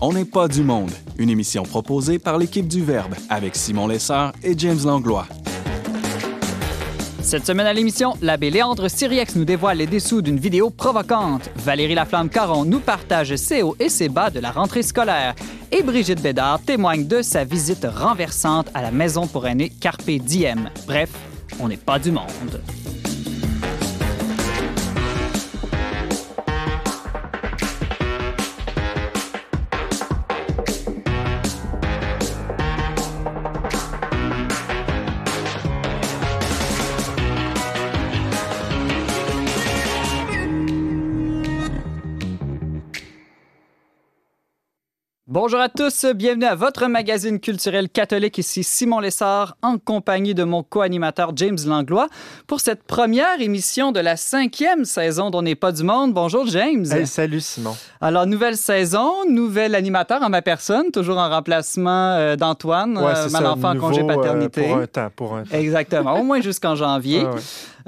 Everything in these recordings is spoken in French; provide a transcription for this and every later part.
On n'est pas du monde, une émission proposée par l'équipe du Verbe avec Simon Lessard et James Langlois. Cette semaine à l'émission, l'abbé Léandre Syriex nous dévoile les dessous d'une vidéo provocante. Valérie Laflamme-Caron nous partage ses hauts et ses bas de la rentrée scolaire. Et Brigitte Bédard témoigne de sa visite renversante à la maison pour aînés Carpe Diem. Bref, on n'est pas du monde. Bonjour à tous, bienvenue à votre magazine culturel catholique. Ici Simon Lessard en compagnie de mon co-animateur James Langlois pour cette première émission de la cinquième saison d'On n'est pas du monde. Bonjour James. salut Simon. Alors, nouvelle saison, nouvel animateur en ma personne, toujours en remplacement euh, d'Antoine, ouais, euh, mon enfant nouveau, congé paternité. Euh, pour un temps, pour un temps. Exactement, au moins jusqu'en janvier. Ouais.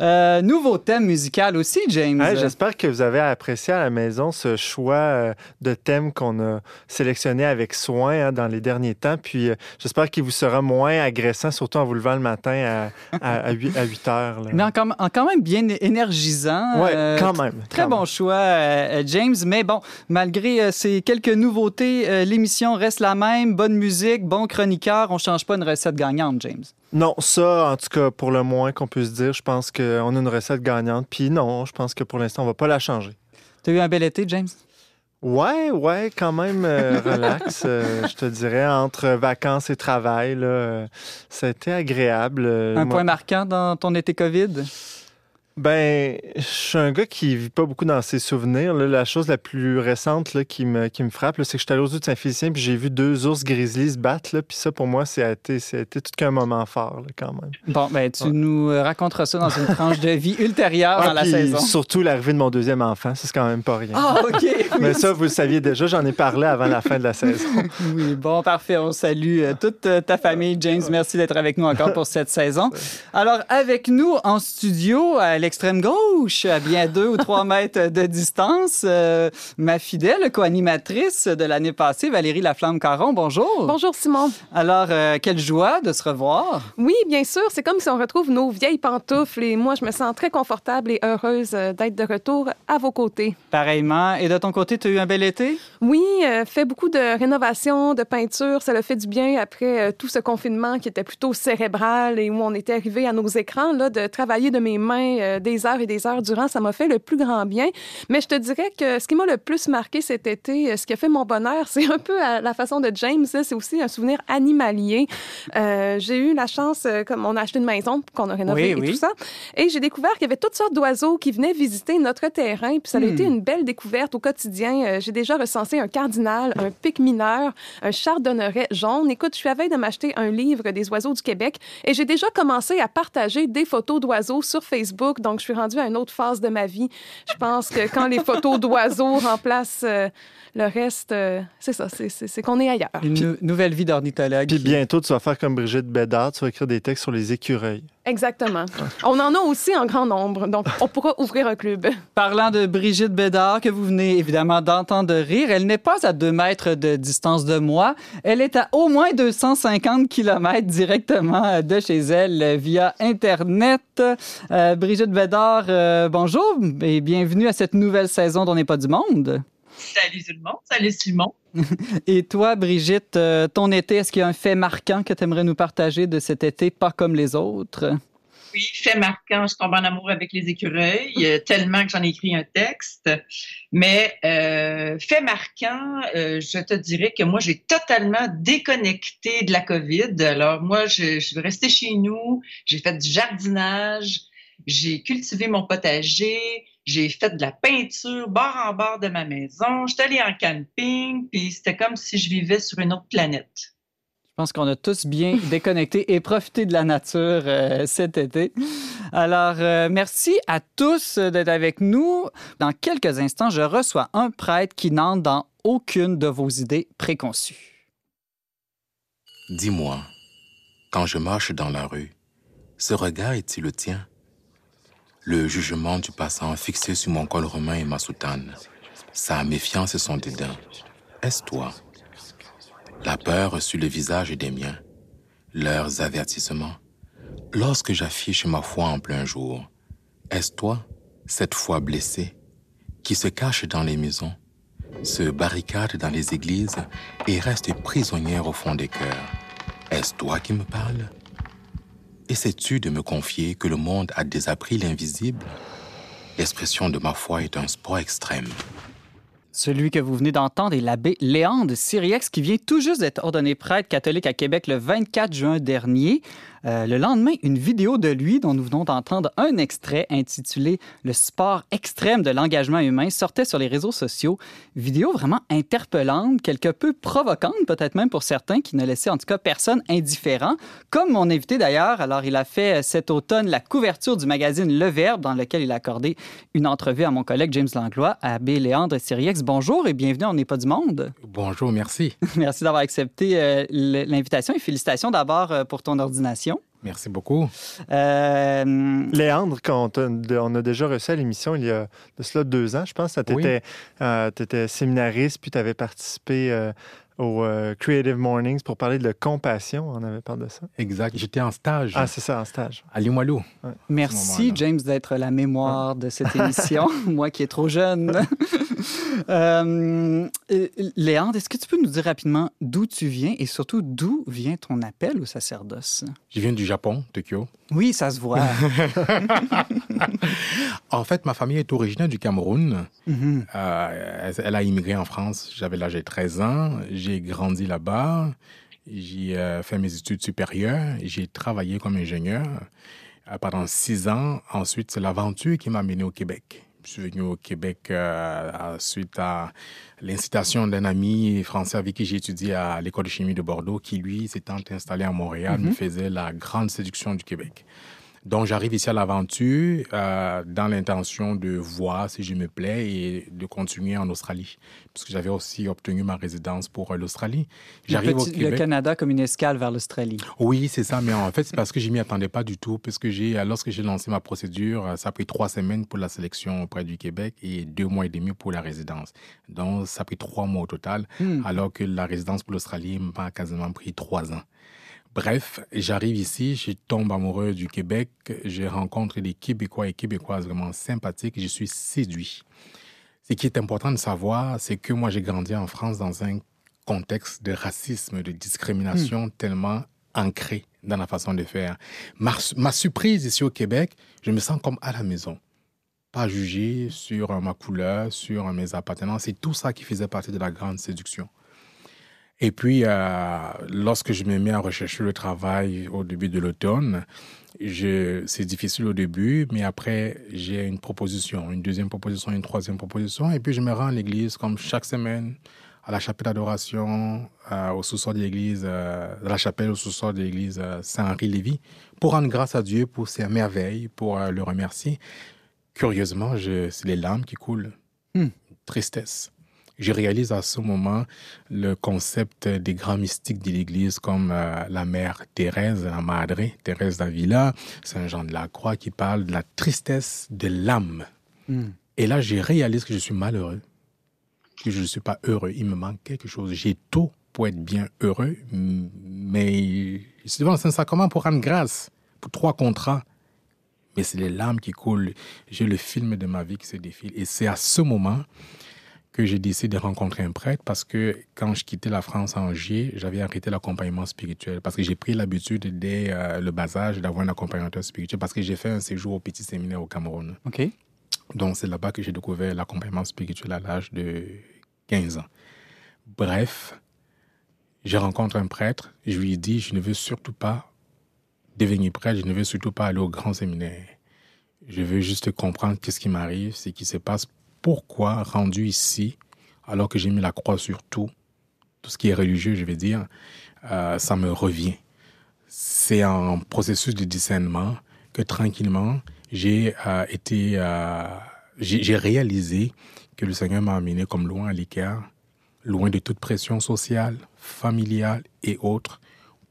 Euh, nouveau thème musical aussi, James. J'espère que vous avez apprécié à la maison ce choix de thème qu'on a sélectionné avec soin hein, dans les derniers temps. Puis euh, j'espère qu'il vous sera moins agressant, surtout en vous levant le matin à, à, à 8, à 8 heures. là. Mais en, en quand même bien énergisant. Ouais, Euh, quand même. Très quand bon même. choix, euh, James. Mais bon, malgré ces quelques nouveautés, l'émission reste la même. Bonne musique, bon chroniqueur. On change pas une recette gagnante, James. Non, ça, en tout cas, pour le moins qu'on puisse dire, je pense qu'on a une recette gagnante. Puis non, je pense que pour l'instant, on va pas la changer. T'as eu un bel été, James? Ouais, ouais, quand même euh, relax, euh, je te dirais, entre vacances et travail. Là, euh, ça a été agréable. Euh, Un moi- point marquant dans ton été COVID? Ben, je suis un gars qui vit pas beaucoup dans ses souvenirs. là. La chose la plus récente là, qui, me, qui me frappe, c'est que je suis allé aux de Saint-Félicien puis j'ai vu deux ours grizzlies se battre. là. Puis ça, pour moi, été tout qu'un moment fort, quand même. Bon, ben, tu Ouais. nous raconteras ça dans une tranche de vie ultérieure dans la saison. surtout l'arrivée de mon deuxième enfant, ça, c'est quand même pas rien. Ah, OK. Mais ça, vous le saviez déjà, j'en ai parlé avant la fin de la saison. Oui, bon, parfait. On salue euh, toute euh, ta famille, James. Merci d'être avec nous encore pour cette saison. Alors, avec nous en studio, à l'extrême gauche, à bien deux ou trois mètres de distance, euh, ma fidèle co-animatrice de l'année passée, Valérie Laflamme-Caron. Bonjour. Bonjour Simon. Alors, euh, quelle joie de se revoir. Oui, bien sûr, c'est comme si on retrouve nos vieilles pantoufles et moi, je me sens très confortable et heureuse euh, d'être de retour à vos côtés. Pareillement. Et de ton côté, tu as eu un bel été? Oui, euh, fait beaucoup de rénovation, de peinture, ça le fait du bien après tout ce confinement qui était plutôt cérébral et où on était arrivé à nos écrans, là, de travailler de mes mains des heures et des heures durant, ça m'a fait le plus grand bien. Mais je te dirais que ce qui m'a le plus marqué cet été, euh, ce qui a fait mon bonheur, c'est un peu à la façon de James, là, c'est aussi un souvenir animalier. Euh, j'ai eu la chance, euh, comme on a acheté une maison qu'on a rénovée Oui, et oui. tout ça, et j'ai découvert qu'il y avait toutes sortes d'oiseaux qui venaient visiter notre terrain, puis ça a Hmm. été une belle découverte au quotidien. Euh, j'ai déjà recensé un cardinal, un pic mineur, un chardonneret jaune. Écoute, je suis à veille de m'acheter un livre des oiseaux du Québec et j'ai déjà commencé à partager des photos d'oiseaux sur Facebook, donc je suis rendue à une autre phase de ma vie. Je pense que quand les photos d'oiseaux remplacent euh, le reste, euh, c'est ça, c'est- c'est c'est qu'on est ailleurs. Une nou- nouvelle vie d'ornithologue. Puis bientôt, tu vas faire comme Brigitte Bédard, tu vas écrire des textes sur les écureuils. Exactement. On en a aussi en grand nombre, donc on pourra ouvrir un club. Parlant de Brigitte Bédard, que vous venez évidemment d'entendre rire, elle n'est pas à deux mètres de distance de moi. Elle est à au moins 250 kilomètres directement de chez elle euh, via Internet. Euh, Brigitte Bédard, euh, bonjour et bienvenue à cette nouvelle saison d'On n'est pas du monde. Salut tout le monde, salut Simon. Et toi, Brigitte, euh, ton été, est-ce qu'il y a un fait marquant que tu aimerais nous partager de cet été, pas comme les autres? Oui, fait marquant, je tombe en amour avec les écureuils, euh, tellement que j'en ai écrit un texte. Mais euh, fait marquant, je te dirais que moi, j'ai totalement déconnecté de la COVID. Alors moi, je, je suis restée chez nous, j'ai fait du jardinage, j'ai cultivé mon potager, j'ai fait de la peinture bord en bord de ma maison, j'étais allée en camping, puis c'était comme si je vivais sur une autre planète. Je pense qu'on a tous bien déconnecté et profité de la nature euh, cet été. Alors, euh, merci à tous d'être avec nous. Dans quelques instants, je reçois un prêtre qui n'entre dans aucune de vos idées préconçues. Dis-moi, quand je marche dans la rue, ce regard est-il le tien? Le jugement du passant fixé sur mon col romain et ma soutane, sa méfiance et son dédain, est-ce toi? La peur sur le visage des miens, leurs avertissements. Lorsque j'affiche ma foi en plein jour, est-ce toi, cette foi blessée, qui se cache dans les maisons, se barricade dans les églises et reste prisonnière au fond des cœurs? Est-ce toi qui me parles? Essaies-tu de me confier que le monde a désappris l'invisible? L'expression de ma foi est un sport extrême. Celui que vous venez d'entendre est l'abbé Léandre de Syriex qui vient tout juste d'être ordonné prêtre catholique à Québec le 24 juin dernier. Euh, le lendemain, une vidéo de lui dont nous venons d'entendre un extrait intitulé Le sport extrême de l'engagement humain sortait sur les réseaux sociaux. Vidéo vraiment interpellante, quelque peu provocante peut-être même pour certains qui ne laissaient en tout cas personne indifférent. Comme mon invité d'ailleurs, alors il a fait cet automne la couverture du magazine Le Verbe dans lequel il a accordé une entrevue à mon collègue James Langlois, abbé Léandre Siriex. Bonjour et bienvenue On n'est pas du monde. Bonjour, merci. merci d'avoir accepté euh, l'invitation et félicitations d'abord euh, pour ton ordination. Merci beaucoup. Euh... Léandre, quand on a déjà reçu à l'émission il y a de cela deux ans, je pense, tu étais, étais, séminariste, puis tu avais participé euh, au euh, Creative Mornings pour parler de compassion. On avait parlé de ça. Exact. J'étais en stage. Ah, c'est ça, en stage. À Limoilou. Merci, James, d'être la mémoire de cette émission. Moi qui est trop jeune. euh, Léandre, est-ce que tu peux nous dire rapidement d'où tu viens et surtout d'où vient ton appel au sacerdoce? Je viens du Japon, Tokyo. Oui, ça se voit. en fait, ma famille est originaire du Cameroun. Mm-hmm. Euh, elle a immigré en France. J'avais l'âge de 13 ans. J'ai grandi là-bas. J'ai euh, fait mes études supérieures. J'ai travaillé comme ingénieur euh, pendant six ans. Ensuite, c'est l'aventure qui m'a mené au Québec. Je suis venu au Québec suite à l'incitation d'un ami français avec qui j'ai étudié à l'école de chimie de Bordeaux, qui lui s'étant installé à Montréal, me mm-hmm. faisait la grande séduction du Québec. Donc, j'arrive ici à l'aventure euh, dans l'intention de voir si je me plais et de continuer en Australie, parce que j'avais aussi obtenu ma résidence pour euh, l'Australie. J'arrive au Québec. Le Canada comme une escale vers l'Australie. Oui, c'est ça, mais en fait, c'est parce que je m'y attendais pas du tout, parce que j'ai, euh, lorsque j'ai lancé ma procédure, ça a pris trois semaines pour la sélection auprès du Québec et deux mois et demi pour la résidence. Donc, ça a pris trois mois au total, hmm. alors que la résidence pour l'Australie m'a quasiment pris trois ans. Bref, j'arrive ici, je tombe amoureux du Québec, je rencontre des Québécois et Québécoises vraiment sympathiques, je suis séduit. Ce qui est important de savoir, c'est que moi j'ai grandi en France dans un contexte de racisme, de discrimination hmm. tellement ancré dans la façon de faire. Ma, ma, surprise ici au Québec, je me sens comme à la maison. Pas jugé sur ma couleur, sur mes appartenances, c'est tout ça qui faisait partie de la grande séduction. Et puis, euh, lorsque je me mets à rechercher le travail au début de l'automne, c'est difficile au début, mais après, j'ai une proposition, une deuxième proposition, une troisième proposition. Et puis, je me rends à l'église comme chaque semaine, à la chapelle d'adoration, euh, au sous-sol de l'église, euh, la chapelle au sous-sol de l'église Saint-Henri-Lévis, pour rendre grâce à Dieu pour ses merveilles, pour le remercier. Curieusement, c'est les larmes qui coulent. Hmm. Tristesse je réalise à ce moment le concept des grands mystiques de l'Église comme euh, la mère Thérèse, la Madre Thérèse d'Avila, Saint Jean de la Croix, qui parle de la tristesse de l'âme. Hmm. Et là, je réalise que je suis malheureux, que je ne suis pas heureux. Il me manque quelque chose. J'ai tout pour être bien heureux, mais je suis devant le Saint-Sacrement pour rendre grâce pour trois contrats. Mais c'est les larmes qui coulent. J'ai le film de ma vie qui se défile. Et c'est à ce moment que j'ai décidé de rencontrer un prêtre parce que quand je quittais la France en juillet, j'avais arrêté l'accompagnement spirituel parce que j'ai pris l'habitude dès euh, le bas âge d'avoir un accompagnateur spirituel parce que j'ai fait un séjour au petit séminaire au Cameroun. OK. Donc c'est là-bas que j'ai découvert l'accompagnement spirituel à l'âge de 15 ans. Bref, je rencontre un prêtre, je lui dis je ne veux surtout pas devenir prêtre, je ne veux surtout pas aller au grand séminaire. Je veux juste comprendre qu'est-ce qui m'arrive, ce qui se passe pourquoi rendu ici, alors que j'ai mis la croix sur tout, tout ce qui est religieux, je vais dire, euh, ça me revient. C'est un processus de discernement que tranquillement, j'ai euh, été, euh, j'ai réalisé que le Seigneur m'a amené comme loin à l'écart, loin de toute pression sociale, familiale et autres,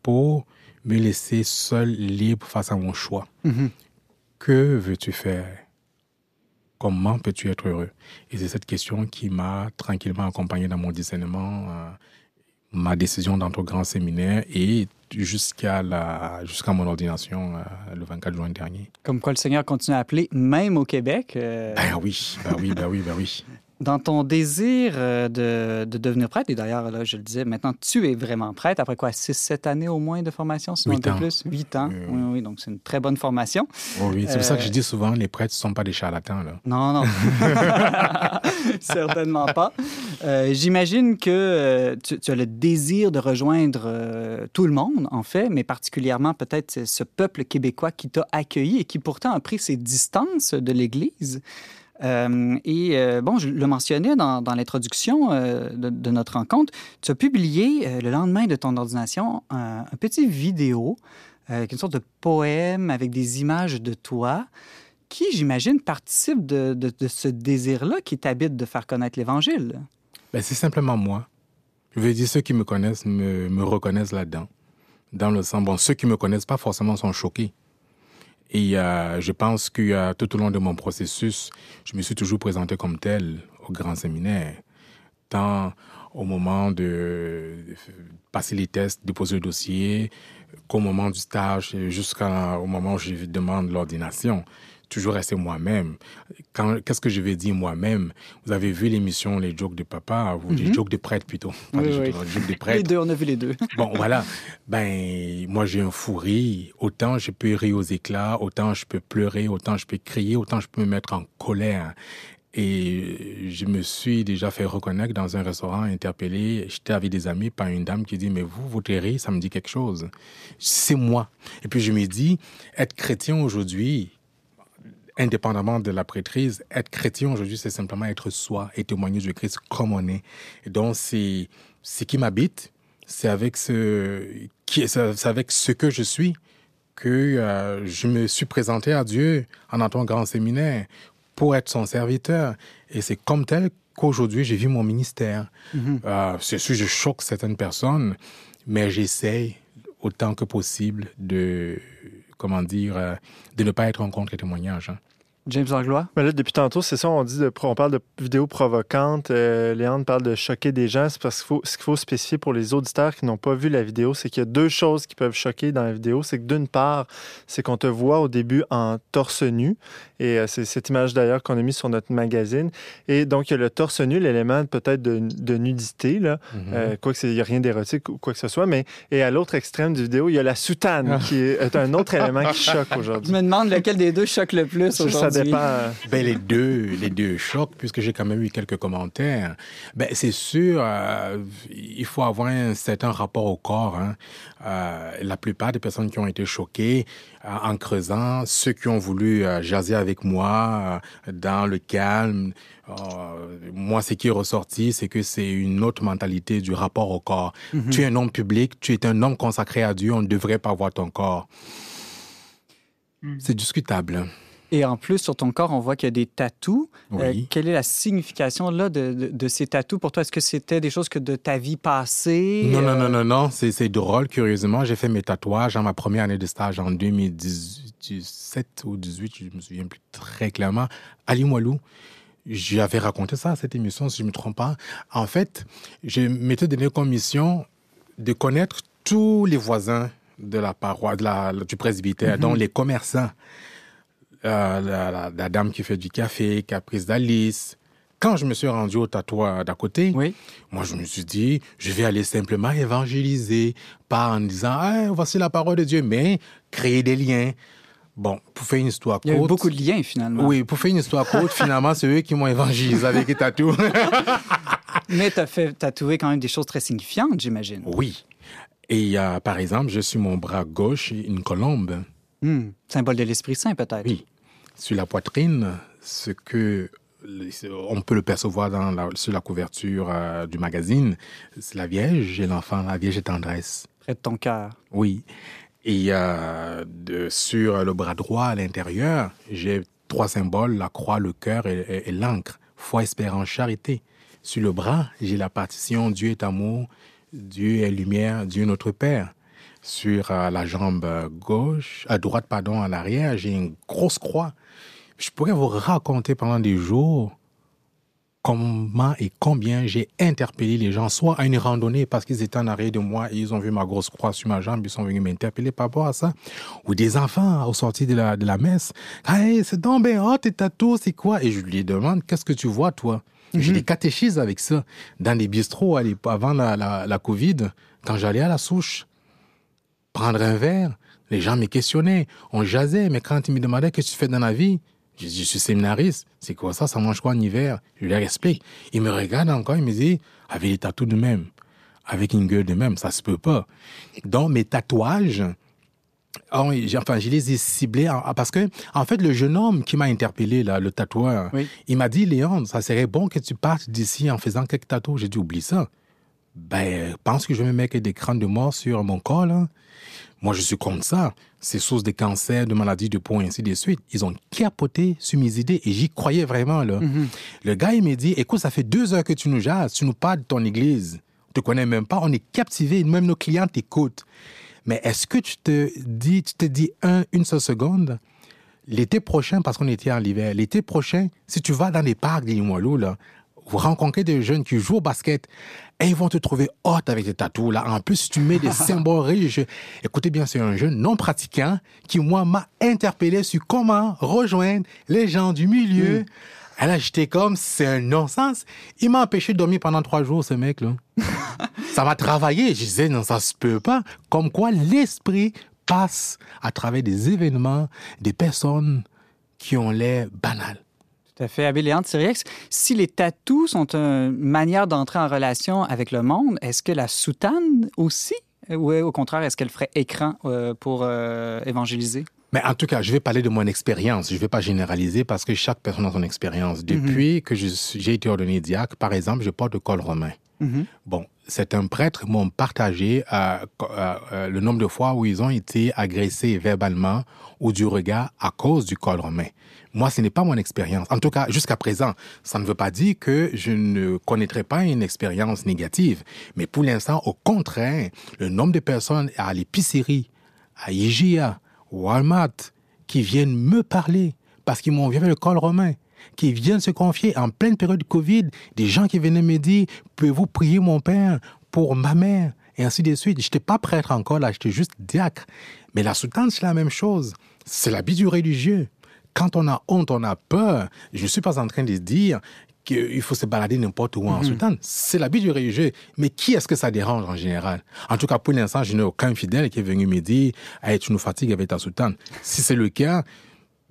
pour me laisser seul, libre face à mon choix. Mm-hmm. Que veux-tu faire? Comment peux-tu être heureux? Et c'est cette question qui m'a tranquillement accompagné dans mon discernement. Euh, ma décision d'entrer au grand séminaire et jusqu'à la jusqu'à mon ordination euh, le 24 juin dernier. Comme quoi le Seigneur continue à appeler, même au Québec. Euh... Ben oui, ben oui, ben oui, ben oui. Dans ton désir euh, de, de, devenir prêtre, et d'ailleurs, là, je le disais, maintenant, tu es vraiment prêtre, après quoi, 6-7 années au moins de formation, sinon un peu plus? 8 ans. Oui, oui, oui donc c'est une très bonne formation. Oh, oui, c'est pour ça que je euh, dis souvent, les prêtres ne sont pas des charlatans. Là. Non, non. Certainement pas. Euh, J'imagine que euh, tu, tu, as le désir de rejoindre euh, tout le monde, en fait, mais particulièrement peut-être ce peuple québécois qui t'a accueilli et qui pourtant a pris ses distances de l'Église. Euh, et euh, bon, je le mentionnais dans, l'introduction euh, de, notre rencontre, tu as publié le lendemain de ton ordination un, petit vidéo, une sorte de poème avec des images de toi, qui, j'imagine, participe de ce désir-là qui t'habite de faire connaître l'Évangile. Ben, c'est simplement moi. Je veux dire, ceux qui me connaissent me, me reconnaissent là-dedans. Dans le sens, bon, ceux qui me connaissent pas forcément sont choqués. Et euh, je pense que euh, tout au long de mon processus, je me suis toujours présenté comme tel au grand séminaire, tant au moment de passer les tests, déposer le dossier, qu'au moment du stage, jusqu'au moment où je demande l'ordination toujours rester moi-même. Qu'est-ce que je vais dire moi-même? Vous avez vu l'émission Les jokes de papa ou mm -hmm. les jokes de prêtre plutôt oui, les, oui. jokes, de prêtre. Les deux, on a vu les deux. bon, voilà. Ben, moi, j'ai un fou rire. Autant je peux rire aux éclats, autant je peux pleurer, autant je peux crier, autant je peux me mettre en colère. Et je me suis déjà fait reconnaître dans un restaurant interpellé. J'étais avec des amis par une dame qui dit Mais vous, votre rire, ça me dit quelque chose. C'est moi. Et puis je me dis Être chrétien aujourd'hui, indépendamment de la prêtrise, être chrétien aujourd'hui, c'est simplement être soi et témoigner du Christ comme on est. Et donc, c'est ce qui m'habite, c'est avec ce qui, c'est avec ce que je suis que euh, je me suis présenté à Dieu en entrant au grand séminaire pour être son serviteur. Et c'est comme tel qu'aujourd'hui, j'ai vu mon ministère. Mm -hmm. euh, c'est sûr, je choque certaines personnes, mais j'essaye autant que possible de, comment dire, euh, de ne pas être en contre les témoignages. Hein. James Langlois? Mais là, depuis tantôt, c'est ça, on dit de, on parle de vidéos provocantes. Euh, Léandre parle de choquer des gens. C'est parce qu'il faut, ce qu'il faut spécifier pour les auditeurs qui n'ont pas vu la vidéo, c'est qu'il y a deux choses qui peuvent choquer dans la vidéo. C'est que d'une part, c'est qu'on te voit au début en torse nu. Et euh, c'est cette image d'ailleurs qu'on a mis sur notre magazine. Et donc, il y a le torse nu, l'élément peut-être de, de, nudité, là. Mm -hmm. euh, quoi que il n'y a rien d'érotique ou quoi que ce soit. Mais, et à l'autre extrême du vidéo, il y a la soutane qui est un autre élément qui choque aujourd'hui. Je me demande lequel des deux choque le plus aujourd'hui. Pas... Ben, les deux, les deux choquent, puisque j'ai quand même eu quelques commentaires. Ben, c'est sûr, euh, il faut avoir un certain rapport au corps. Hein. Euh, la plupart des personnes qui ont été choquées euh, en creusant, ceux qui ont voulu euh, jaser avec moi euh, dans le calme, moi, ce qui est ressorti, c'est que c'est une autre mentalité du rapport au corps. Mm -hmm. Tu es un homme public, tu es un homme consacré à Dieu, on ne devrait pas voir ton corps. Mm. C'est discutable. Et en plus, sur ton corps, on voit qu'il y a des tatous. Oui. Euh, quelle est la signification là, de, de, de ces tatous pour toi? Est-ce que c'était des choses que de ta vie passée? Non, non, non, non, non. C'est drôle, curieusement. J'ai fait mes tatouages en ma première année de stage en 2017 ou 2018, je me souviens plus très clairement, à Limoilou. J'avais raconté ça à cette émission, si je ne me trompe pas. En fait, je m'étais donné comme mission de connaître tous les voisins de la paroisse, du presbytère, mm -hmm. dont les commerçants. Euh, la, la, la, dame qui fait du café, Caprice d'Alice. Quand je me suis rendu au tatouage d'à côté, oui. moi je me suis dit, je vais aller simplement évangéliser, pas en disant, ah, voici la parole de Dieu, mais créer des liens. Bon, pour faire une histoire courte. Il y a eu beaucoup de liens finalement. Oui, pour faire une histoire courte, finalement, c'est eux qui m'ont évangélisé avec les tatous. mais tu as fait tatouer quand même des choses très signifiantes, j'imagine. Oui. Et euh, par exemple, je suis mon bras gauche, une colombe. Mmh. Symbole de l'Esprit Saint, peut-être. Oui. Sur la poitrine, ce que on peut le percevoir dans la, sur la couverture euh, du magazine, c'est la Vierge et l'enfant, la Vierge et tendresse. Près de ton cœur. Oui. Et euh, de, sur le bras droit à l'intérieur, j'ai trois symboles, la croix, le cœur et, et, et l'encre. Foi, espérance, charité. Sur le bras, j'ai la partition Dieu est amour, Dieu est lumière, Dieu notre Père sur euh, la jambe gauche, à droite, pardon, à l'arrière, j'ai une grosse croix. Je pourrais vous raconter pendant des jours comment et combien j'ai interpellé les gens, soit à une randonnée parce qu'ils étaient en arrière de moi et ils ont vu ma grosse croix sur ma jambe, ils sont venus m'interpeller par rapport à ça. Ou des enfants au sortir de la, de la messe. Hey, c'est donc bien hot, tes tatous, c'est quoi? Et je lui demande, qu'est-ce que tu vois, toi? J'ai des catéchises avec ça. Dans les bistrots, avant la, la, la Covid, quand j'allais à la souche, prendre un verre, les gens me questionnaient, on jasait, mais quand ils me demandaient qu'est-ce que tu fais dans la vie, je dis, je suis séminariste. C'est quoi ça? Ça mange quoi en hiver? Je leur explique. Ils me regardent encore, ils me disent, avec les tatous de même, avec une gueule de même, ça se peut pas. Donc, mes tatouages, enfin, je les ai ciblés parce que, en fait, le jeune homme qui m'a interpellé, là, le tatoueur, il m'a dit, Léon, ça serait bon que tu partes d'ici en faisant quelques tatouages. J'ai dit, oublie ça. Ben, pense que je vais me mettre des crânes de mort sur mon corps, là. Moi, je suis contre ça. C'est source de cancer, de maladies de peau, et ainsi de suite. Ils ont capoté sur mes idées et j'y croyais vraiment, là. Mm-hmm. Le gars, il m'a dit, écoute, ça fait deux heures que tu nous jases, tu nous parles de ton église. On te connais même pas, on est captivé, même nos clients t'écoutent. Mais est-ce que tu te dis, tu te dis un, une seule seconde, l'été prochain, parce qu'on était en hiver, l'été prochain, si tu vas dans les parcs des Limoilou, là, vous rencontrez des jeunes qui jouent au basket et ils vont te trouver hot avec tes tatous. Là. En plus, tu mets des symboles religieux. Écoutez bien, c'est un jeune non pratiquant qui, moi, m'a interpellé sur comment rejoindre les gens du milieu. Et là, j'étais comme, c'est un non-sens. Il m'a empêché de dormir pendant trois jours, ce mec-là. ça m'a travaillé. Je disais, non, ça se peut pas. Comme quoi, l'esprit passe à travers des événements, des personnes qui ont l'air banales. Tout à fait. Abéléante Siriex, si les tatous sont une manière d'entrer en relation avec le monde, est-ce que la soutane aussi? Ou au contraire, est-ce qu'elle ferait écran euh, pour euh, évangéliser? Mais en tout cas, je vais parler de mon expérience. Je ne vais pas généraliser parce que chaque personne a son expérience. Mhm. Depuis que j'ai été ordonné diacre, par exemple, je porte le col romain. Mhm. Bon, certains prêtres m'ont partagé euh, le nombre de fois où ils ont été agressés verbalement ou du regard à cause du col romain. Moi, ce n'est pas mon expérience. En tout cas, jusqu'à présent, ça ne veut pas dire que je ne connaîtrai pas une expérience négative. Mais pour l'instant, au contraire, le nombre de personnes à l'épicerie, à IGA, Walmart, qui viennent me parler parce qu'ils m'ont vu le col romain, qui viennent se confier en pleine période de Covid, des gens qui venaient me dire, pouvez-vous prier mon père pour ma mère? Et ainsi de suite. Je n'étais pas prêtre encore là, j'étais juste diacre. Mais la soutane, c'est la même chose. C'est l'habit du religieux quand on a honte, on a peur, je ne suis pas en train de dire qu'il faut se balader n'importe où en mm C'est l'habit du religieux. Mais qui est-ce que ça dérange en général? En tout cas, pour l'instant, je n'ai aucun fidèle qui est venu me dire hey, tu nous fatigues avec ta soutane. Si c'est le cas,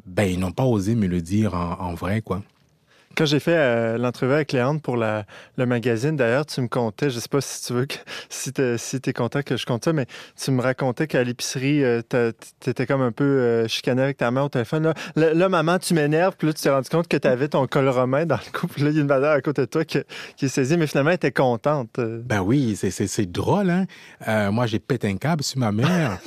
ben, ils n'ont pas osé me le dire en, en vrai, quoi. Quand j'ai fait euh, l'entrevue avec Léandre pour la, le magazine, d'ailleurs, tu me contais, je sais pas si tu veux, que, si tu es, content que je compte ça, mais tu me racontais qu'à l'épicerie, euh, tu étais comme un peu euh, chicané avec ta mère au téléphone. Là, maman, tu m'énerves, puis là, tu t'es rendu compte que tu avais ton col romain dans le couple. Là, il y a une valeur à côté de toi qui, qui est saisie, mais finalement, elle était contente. Ben oui, c'est drôle, hein. moi, j'ai pété un câble sur ma mère.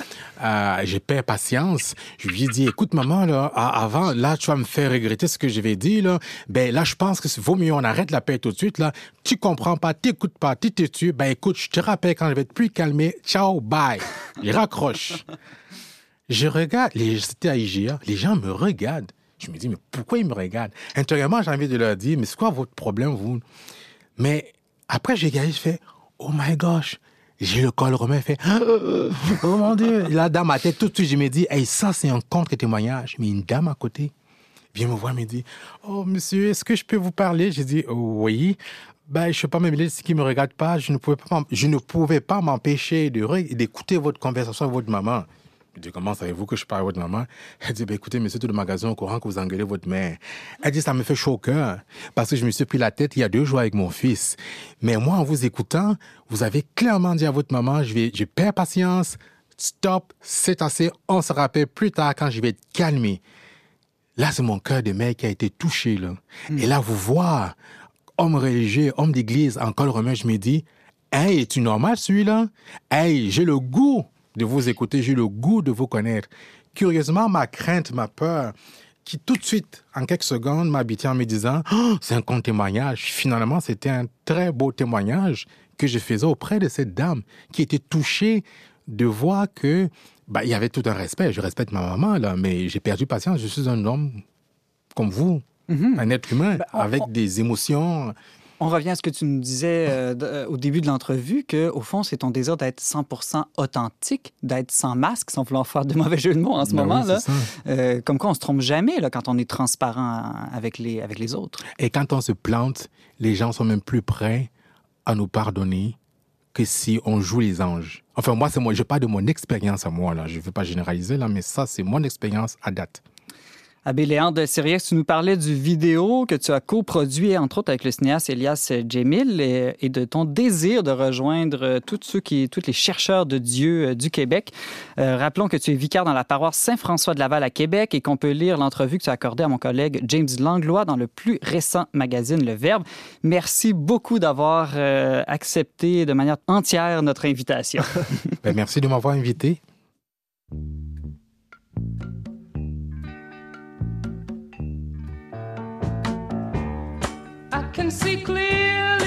j'ai perdu patience. Je lui ai dit, écoute, maman, là, avant, là, tu vas me faire regretter ce que je vais dire, là. Ben là, je pense que c'est vaut mieux on arrête la paix tout de suite. Là, tu comprends pas, t'écoutes pas, tu te tues. Ben écoute, je te rappelle quand je vais être plus calmé. Ciao, bye. Il raccroche. Je regarde, c'était à IGA, les gens me regardent. Je me dis, mais pourquoi ils me regardent? Intérieurement, j'ai envie de leur dire, mais c'est quoi votre problème, vous? Mais après, j'ai gagné, je fais, oh my gosh, j'ai le col romain fait Oh mon Dieu Là, dans ma tête, tout de suite, je me dis Hey, ça, c'est un contre-témoignage. Mais une dame à côté, vient me voir, me dit Oh, monsieur, est-ce que je peux vous parler? J'ai dit Oui. Ben, je ne sais pas même ce qui ne me regarde pas. Je ne pouvais pas, m'empêcher d'écouter votre conversation avec votre maman. Je dis, comment savez-vous que je parle à votre maman? Elle dit, ben, écoutez, monsieur, tout le magasin au courant que vous engueulez votre mère. Elle dit, ça me fait chaud au cœur, parce que je me suis pris la tête il y a deux jours avec mon fils. Mais moi, en vous écoutant, vous avez clairement dit à votre maman, je vais, je perds patience, stop, c'est assez, on se rappelle plus tard quand je vais être calmé. Là, c'est mon cœur de mère qui a été touché. Là. Hmm. Et là, vous voir, homme religieux, homme d'église, en col romain, je me dis, hey, es-tu normal celui-là? Hey, j'ai le goût de vous écouter, j'ai le goût de vous connaître. Curieusement, ma crainte, ma peur, qui tout de suite, en quelques secondes, m'habitait en me disant, oh, c'est un compte témoignage. Finalement, c'était un très beau témoignage que je faisais auprès de cette dame qui était touchée de voir que bah, il y avait tout un respect. Je respecte ma maman, là, mais j'ai perdu patience. Je suis un homme comme vous. Mm-hmm. Un être humain ben, avec des émotions. On revient à ce que tu nous disais euh, euh, au début de l'entrevue, que au fond, c'est ton désir d'être 100% authentique, d'être sans masque, sans vouloir faire de mauvais jeux de mots en ce ben moment. là. Euh, comme quoi, on se trompe jamais là, quand on est transparent avec les, avec les autres. Et quand on se plante, les gens sont même plus prêts à nous pardonner que si on joue les anges. Enfin, moi, c'est moi. Je parle de mon expérience à moi, là. Je ne veux pas généraliser, là, mais ça, c'est mon expérience à date. Abbé Léandre de Sirius, tu nous parlais du vidéo que tu as coproduit, entre autres, avec le cinéaste Elias Djemil et, de ton désir de rejoindre tous ceux qui, tous les chercheurs de Dieu euh, du Québec. Euh, rappelons que tu es vicaire dans la paroisse Saint-François de Laval à Québec et qu'on peut lire l'entrevue que tu as accordée à mon collègue James Langlois dans le plus récent magazine Le Verbe. Merci beaucoup d'avoir euh, accepté de manière entière notre invitation. Ben, merci de m'avoir invité. Can see clearly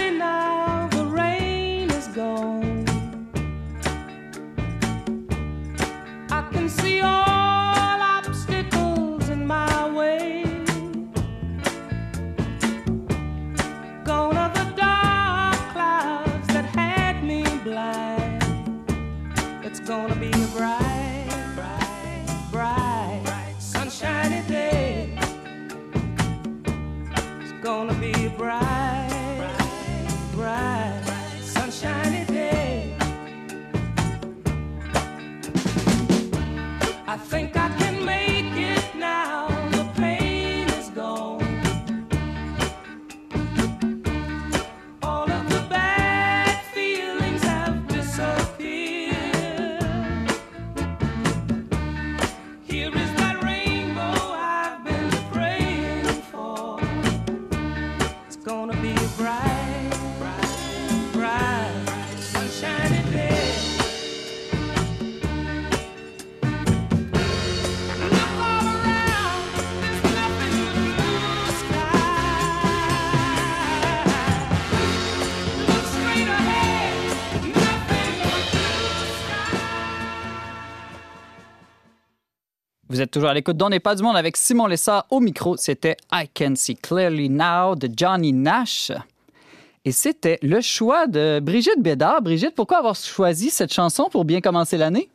toujours à l'écoute d'On n'est pas du monde avec Simon Lessard au micro. C'était I Can See Clearly Now de Johnny Nash. Et c'était le choix de Brigitte Bédard. Brigitte, pourquoi avoir choisi cette chanson pour bien commencer l'année?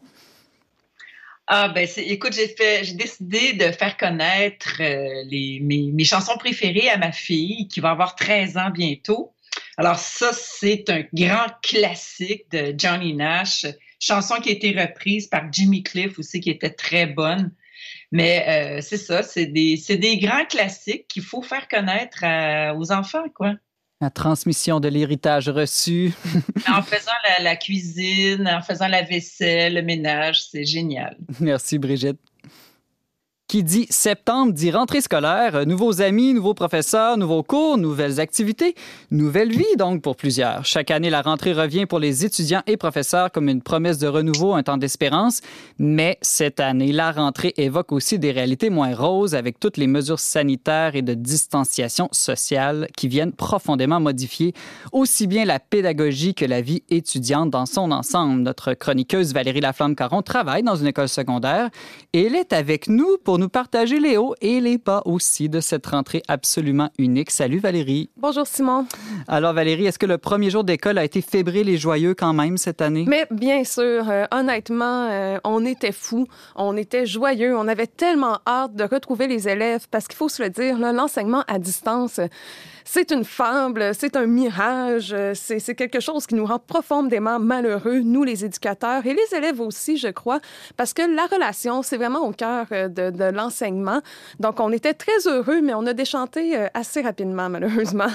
Ah ben écoute, j'ai décidé de faire connaître euh, mes, chansons préférées à ma fille qui va avoir 13 ans bientôt. Alors ça, c'est un grand classique de Johnny Nash, chanson qui a été reprise par Jimmy Cliff aussi, qui était très bonne. Mais euh, c'est ça, c'est des, des, grands classiques qu'il faut faire connaître aux enfants, quoi. La transmission de l'héritage reçu. en faisant la, la, cuisine, en faisant la vaisselle, le ménage, c'est génial. Merci Brigitte. Qui dit septembre dit rentrée scolaire, euh, nouveaux amis, nouveaux professeurs, nouveaux cours, nouvelles activités, nouvelle vie donc pour plusieurs. Chaque année, la rentrée revient pour les étudiants et professeurs comme une promesse de renouveau, un temps d'espérance. Mais cette année, la rentrée évoque aussi des réalités moins roses avec toutes les mesures sanitaires et de distanciation sociale qui viennent profondément modifier aussi bien la pédagogie que la vie étudiante dans son ensemble. Notre chroniqueuse Valérie Laflamme-Caron travaille dans une école secondaire et elle est avec nous pour nous partager les hauts et les bas aussi de cette rentrée absolument unique. Salut Valérie. Bonjour Simon. Alors Valérie, est-ce que le premier jour d'école a été fébrile et joyeux quand même cette année? Mais bien sûr, euh, honnêtement, euh, on était fous, on était joyeux, on avait tellement hâte de retrouver les élèves parce qu'il faut se le dire, l'enseignement à distance, c'est une fable, c'est un mirage, c'est quelque chose qui nous rend profondément malheureux, nous les éducateurs et les élèves aussi, je crois, parce que la relation, c'est vraiment au cœur euh, de, de l'enseignement. Donc, on était très heureux, mais on a déchanté euh, assez rapidement, malheureusement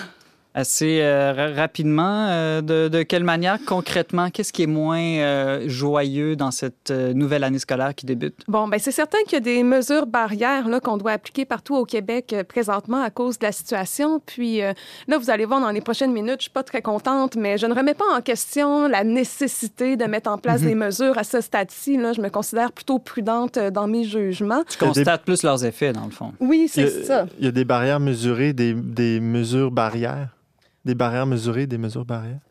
assez euh, rapidement. Euh, de, quelle manière, concrètement, qu'est-ce qui est moins euh, joyeux dans cette nouvelle année scolaire qui débute? Bon, ben c'est certain qu'il y a des mesures barrières là, qu'on doit appliquer partout au Québec présentement à cause de la situation. Puis là, vous allez voir dans les prochaines minutes, je suis pas très contente, mais je ne remets pas en question la nécessité de mettre en place mhm. des mesures à ce stade-ci. Là, je me considère plutôt prudente dans mes jugements. Tu constates plus leurs effets, dans le fond. Oui, c'est ça. Il y a des barrières mesurées, des, des mesures barrières? Des barrières mesurées, des mesures barrières?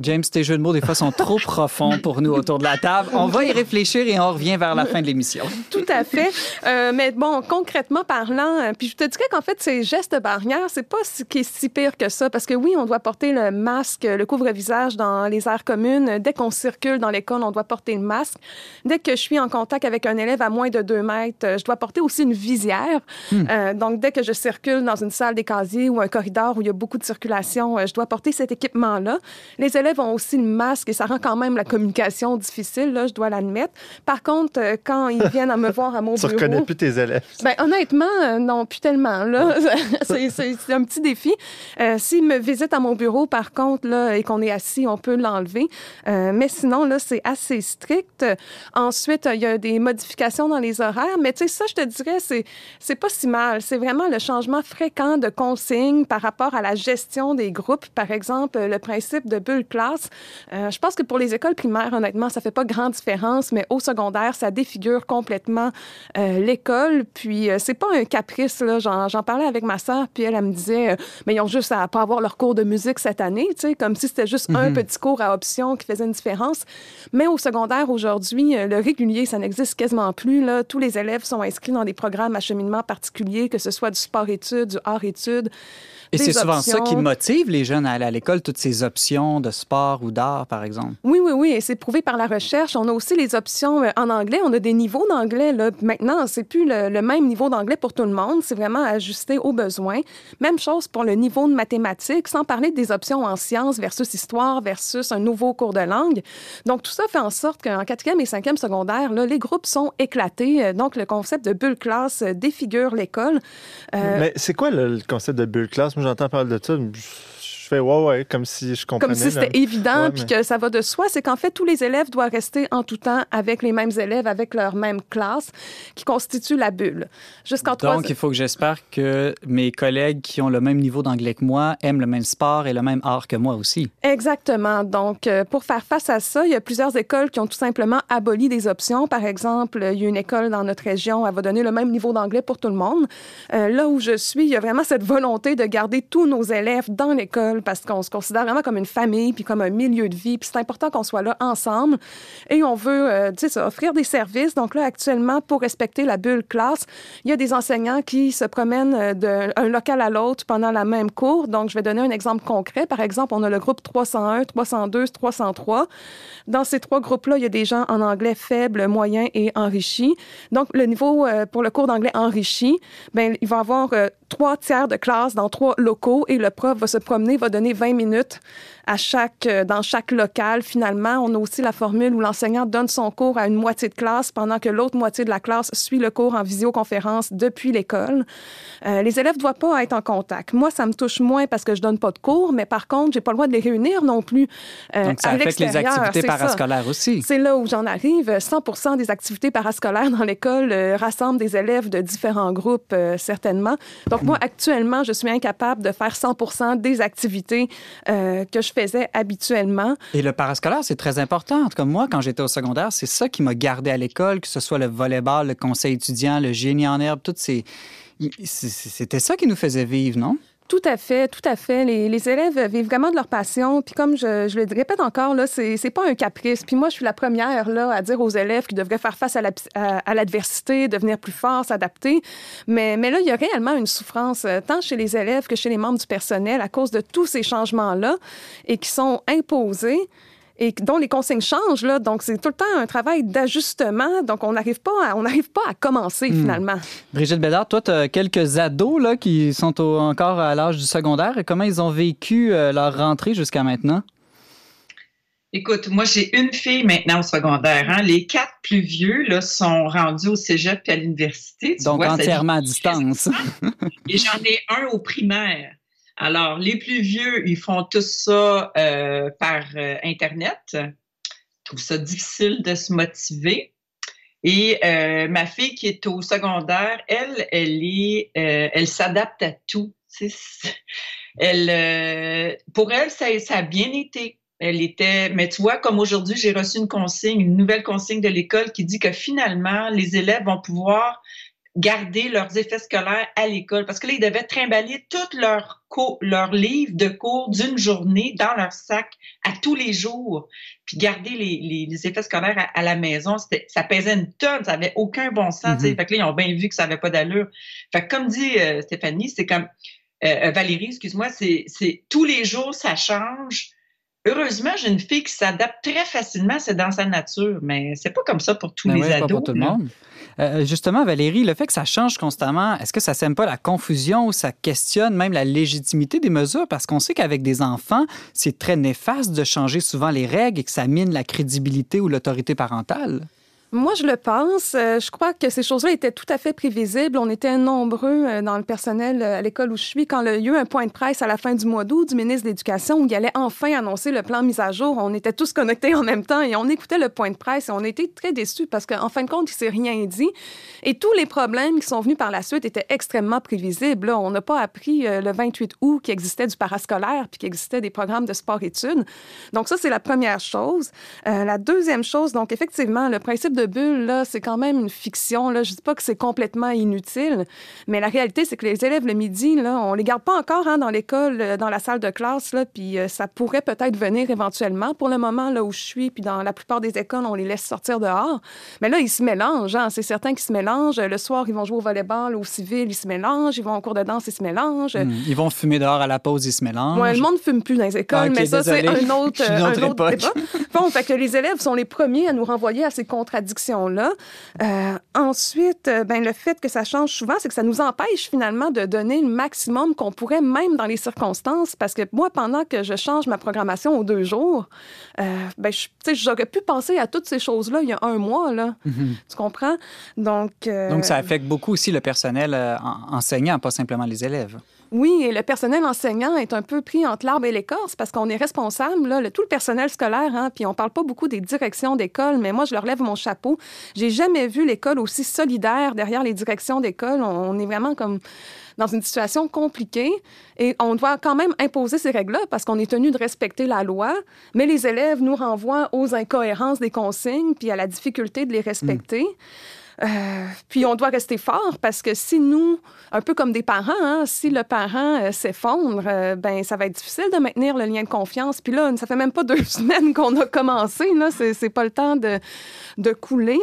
James, tes jeux de mots, des fois, sont trop profonds pour nous autour de la table. On va y réfléchir et on revient vers la fin de l'émission. Tout à fait. Euh, mais bon, concrètement parlant, euh, puis je te dirais qu'en fait, ces gestes barrières, c'est pas ce qui est si pire que ça. Parce que oui, on doit porter le masque, le couvre-visage dans les aires communes. Dès qu'on circule dans l'école, on doit porter le masque. Dès que je suis en contact avec un élève à moins de deux mètres, euh, je dois porter aussi une visière. Hmm. Euh, donc, dès que je circule dans une salle des casiers ou un corridor où il y a beaucoup de circulation, je dois porter cet équipement-là. Les élèves élèves ont aussi le masque et ça rend quand même la communication difficile, là, je dois l'admettre. Par contre, euh, quand ils viennent à me voir à mon bureau... Tu reconnais plus tes élèves? Ben, honnêtement, euh, non, plus tellement. Là. c'est un petit défi. Euh, S'ils me visitent à mon bureau, par contre, là, et qu'on est assis, on peut l'enlever. Euh, mais sinon, là, c'est assez strict. Ensuite, il y a des modifications dans les horaires. Mais tu sais, ça, je te dirais, c'est, c'est pas si mal. C'est vraiment le changement fréquent de consignes par rapport à la gestion des groupes. Par exemple, le principe de bulle euh, je pense que pour les écoles primaires, honnêtement, ça fait pas grande différence, mais au secondaire, ça défigure complètement euh, l'école. Puis euh, c'est pas un caprice là. J'en parlais avec ma sœur, puis elle, elle me disait, mais ils ont juste à pas avoir leur cours de musique cette année, tu sais, comme si c'était juste un mhm. petit cours à option qui faisait une différence. Mais au secondaire aujourd'hui, le régulier, ça n'existe quasiment plus là. Tous les élèves sont inscrits dans des programmes à cheminement particuliers, que ce soit du sport-études, du art-études. Et c'est souvent ça qui motive les jeunes à aller à l'école, toutes ces options de sport ou d'art, par exemple. Oui, oui, oui. Et c'est prouvé par la recherche. On a aussi les options euh, en anglais. On a des niveaux d'anglais. Là. Maintenant, c'est plus le, même niveau d'anglais pour tout le monde. C'est vraiment ajusté aux besoins. Même chose pour le niveau de mathématiques, sans parler des options en sciences versus histoire versus un nouveau cours de langue. Donc, tout ça fait en sorte qu'en quatrième et cinquième secondaire, là, les groupes sont éclatés. Euh, donc, le concept de bulle classe euh, défigure l'école. Mais c'est quoi le concept de bulle classe? J'entends parler de ça fais ouais, ouais, comme si je comprenais. Comme si c'était évident, puis que ça va de soi. C'est qu'en fait, tous les élèves doivent rester en tout temps avec les mêmes élèves, avec leur même classe, qui constitue la bulle. Jusqu'en Donc, il faut que j'espère que mes collègues qui ont le même niveau d'anglais que moi aiment le même sport et le même art que moi aussi. Exactement. Donc, euh, pour faire face à ça, il y a plusieurs écoles qui ont tout simplement aboli des options. Par exemple, il y a une école dans notre région, elle va donner le même niveau d'anglais pour tout le monde. Euh, là où je suis, il y a vraiment cette volonté de garder tous nos élèves dans l'école parce qu'on se considère vraiment comme une famille puis comme un milieu de vie. Puis c'est important qu'on soit là ensemble et on veut, euh, tu sais, offrir des services. Donc là, actuellement, pour respecter la bulle classe, il y a des enseignants qui se promènent euh, d'un local à l'autre pendant la même cours. Donc, je vais donner un exemple concret. Par exemple, on a le groupe 301, 302, 303. Dans ces trois groupes-là, il y a des gens en anglais faible, moyen et enrichi. Donc, le niveau euh, pour le cours d'anglais enrichi, ben il va avoir trois tiers de classe dans trois locaux et le prof va se promener, va donner 20 minutes à chaque, euh, dans chaque local. Finalement, on a aussi la formule où l'enseignant donne son cours à une moitié de classe pendant que l'autre moitié de la classe suit le cours en visioconférence depuis l'école. Euh, les élèves ne doivent pas être en contact. Moi, ça me touche moins parce que je donne pas de cours, mais par contre, j'ai pas le droit de les réunir non plus. Euh, Donc, ça affecte les activités parascolaires aussi. C'est là où j'en arrive. 100 des activités parascolaires dans l'école rassemblent des élèves de différents groupes, certainement. Donc, moi, actuellement, je suis incapable de faire 100 des activités que je faisais habituellement. Et le parascolaire, c'est très important. Cas, moi, quand j'étais au secondaire, c'est ça qui m'a gardé à l'école, que ce soit le volleyball, le conseil étudiant, le génie en herbe, toutes ces... C'était ça qui nous faisait vivre, non? Tout à fait, tout à fait. Les, élèves vivent vraiment de leur passion. Puis comme je, je le répète encore, là, c'est, c'est pas un caprice. Puis moi, je suis la première là à dire aux élèves qu'ils devraient faire face à, à, l'adversité, devenir plus forts, s'adapter. Mais, mais là, il y a réellement une souffrance, euh, tant chez les élèves que chez les membres du personnel, à cause de tous ces changements-là et qui sont imposés et dont les consignes changent. Là, donc, c'est tout le temps un travail d'ajustement. Donc, on n'arrive pas, à, on n'arrive pas à commencer hmm. finalement. Brigitte Bédard, toi, tu as quelques ados là, qui sont encore à l'âge du secondaire. Et comment ils ont vécu euh, leur rentrée jusqu'à maintenant? Écoute, moi, j'ai une fille maintenant au secondaire. Hein. Les quatre plus vieux là, sont rendus au cégep et à l'université. Donc, entièrement à distance. et j'en ai un au primaire. Alors, les plus vieux, ils font tout ça euh, par euh, Internet. Je trouve ça difficile de se motiver. Et euh, ma fille qui est au secondaire, elle, elle est, elle s'adapte à tout. Pour elle, ça, ça a bien été. Elle était, mais tu vois, comme aujourd'hui, j'ai reçu une consigne, une nouvelle consigne de l'école qui dit que finalement, les élèves vont pouvoir garder leurs effets scolaires à l'école parce que là, ils devaient trimballer tous leurs leur livres de cours d'une journée dans leur sac à tous les jours, puis garder les, les, effets scolaires à, la maison, ça pesait une tonne, ça avait aucun bon sens. Mm-hmm. Fait que là, ils ont bien vu que ça avait pas d'allure. Fait que comme dit euh, Stéphanie, c'est comme euh, euh, Valérie, excuse-moi, c'est tous les jours ça change. Heureusement, j'ai une fille qui s'adapte très facilement, c'est dans sa nature, mais c'est pas comme ça pour tous ben les ados. Pas pour tout le monde. Euh, justement, Valérie, le fait que ça change constamment, est-ce que ça sème pas la confusion ou ça questionne même la légitimité des mesures? Parce qu'on sait qu'avec des enfants, c'est très néfaste de changer souvent les règles et que ça mine la crédibilité ou l'autorité parentale. Moi, je le pense. Euh, je crois que ces choses-là étaient tout à fait prévisibles. On était nombreux euh, dans le personnel euh, à l'école où je suis quand il y a eu un point de presse à la fin du mois d'août du ministre de l'Éducation où il allait enfin annoncer le plan mise à jour. On était tous connectés en même temps et on écoutait le point de presse et on était très déçus parce qu'en fin de compte, il s'est rien dit. Et tous les problèmes qui sont venus par la suite étaient extrêmement prévisibles. on n'a pas appris le 28 août qu'il existait du parascolaire puis qu'il existait des programmes de sport-études. Donc ça, c'est la première chose. la deuxième chose, donc effectivement, le principe de bulle, là, c'est quand même une fiction. Là. Je dis pas que c'est complètement inutile, mais la réalité, c'est que les élèves le midi, là, on les garde pas encore hein, dans l'école, euh, dans la salle de classe, là, puis euh, ça pourrait peut-être venir éventuellement. Pour le moment, là où je suis, puis dans la plupart des écoles, on les laisse sortir dehors. Mais là, ils se mélangent. Hein. C'est certain qu'ils se mélangent. Le soir, ils vont jouer au volleyball, au civil, ils se mélangent. Ils vont en cours de danse, ils se mélangent. Hmm. Ils vont fumer dehors à la pause, ils se mélangent. Ouais, le monde fume plus dans les écoles, mais ça, c'est un autre, un autre débat. Bon, fait que les élèves sont les premiers à nous renvoyer à ces contradictions là euh, ensuite, euh, ben, le fait que ça change souvent, c'est que ça nous empêche finalement de donner le maximum qu'on pourrait, même dans les circonstances. Parce que moi, pendant que je change ma programmation aux deux jours, euh, ben, j'aurais pu penser à toutes ces choses-là il y a un mois. Là. Mm-hmm. Tu comprends? Donc, Donc, ça affecte beaucoup aussi le personnel enseignant, pas simplement les élèves. Oui, et le personnel enseignant est un peu pris entre l'arbre et l'écorce parce qu'on est responsable, là, le, tout le personnel scolaire, hein, puis on parle pas beaucoup des directions d'école, mais moi, je leur lève mon chapeau. J'ai jamais vu l'école aussi solidaire derrière les directions d'école. On, est vraiment comme dans une situation compliquée et on doit quand même imposer ces règles-là parce qu'on est tenu de respecter la loi, mais les élèves nous renvoient aux incohérences des consignes puis à la difficulté de les respecter. Euh, puis on doit rester fort parce que si nous, un peu comme des parents, hein, si le parent euh, s'effondre, euh, ben ça va être difficile de maintenir le lien de confiance. Puis là, ça fait même pas deux semaines qu'on a commencé. Là, c'est pas le temps de, de couler.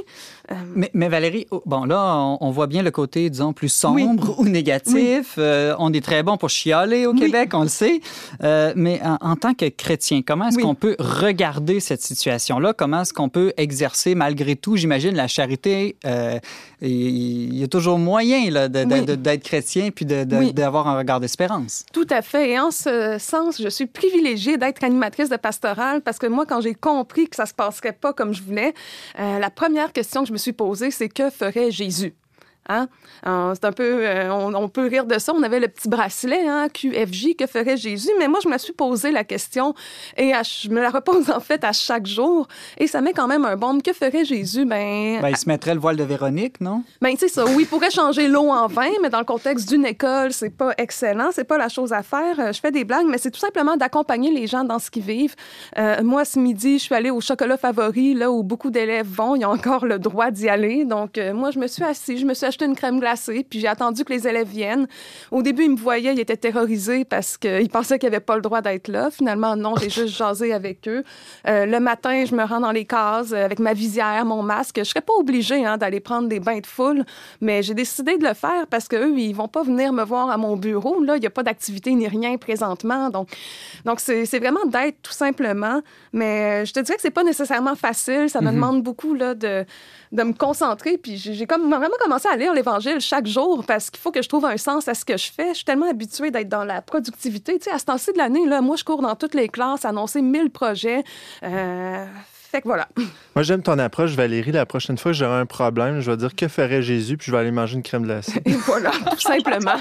Mais, mais, Valérie, oh, bon là, on, voit bien le côté, disons, plus sombre ou négatif. on est très bon pour chialer au Québec, on le sait. mais en, tant que chrétien, comment est-ce qu'on peut regarder cette situation-là? Comment est-ce qu'on peut exercer, malgré tout, j'imagine, la charité? Euh, il y a toujours moyen d'être chrétien puis d'avoir un regard d'espérance. Tout à fait. Et en ce sens, je suis privilégiée d'être animatrice de pastorale parce que moi, quand j'ai compris que ça se passerait pas comme je voulais, euh, la première question que je me suis posée, c'est que ferait Jésus? Hein? C'est un peu, euh, on, peut rire de ça. On avait le petit bracelet, hein, QFJ, que ferait Jésus? Mais moi, je me suis posé la question et je me la repose en fait à chaque jour. Et ça met quand même un bon. Que ferait Jésus? Ben, ben il se mettrait le voile de Véronique, non? Ben, tu ça. Oui, il pourrait changer l'eau en vin, mais dans le contexte d'une école, c'est pas excellent. C'est pas la chose à faire. Euh, je fais des blagues, mais c'est tout simplement d'accompagner les gens dans ce qu'ils vivent. Euh, moi, ce midi, je suis allée au chocolat favori, là où beaucoup d'élèves vont. Ils ont encore le droit d'y aller. Donc, moi, je me suis assise, je me suis acheté une crème glacée, puis j'ai attendu que les élèves viennent. Au début, ils me voyaient, ils étaient terrorisés parce qu'ils pensaient qu'ils n'avaient pas le droit d'être là. Finalement, non, j'ai juste jasé avec eux. Euh, le matin, je me rends dans les cases avec ma visière, mon masque. Je serais pas obligée hein, d'aller prendre des bains de foule, mais j'ai décidé de le faire parce qu'eux, ils vont pas venir me voir à mon bureau. Là, il n'y a pas d'activité ni rien présentement. Donc, donc c'est vraiment d'être tout simplement. Mais je te dirais que c'est pas nécessairement facile. Ça me mhm. demande beaucoup là, de de me concentrer. Puis j'ai comme vraiment commencé à lire l'Évangile chaque jour parce qu'il faut que je trouve un sens à ce que je fais. Je suis tellement habituée d'être dans la productivité. Tu sais, à ce temps-ci de l'année, là, moi, je cours dans toutes les classes, annoncer 1000 projets. Euh, fait que voilà. Moi, j'aime ton approche, Valérie. La prochaine fois que j'aurai un problème, je vais dire que ferait Jésus, puis je vais aller manger une crème glacée. Et voilà, tout simplement.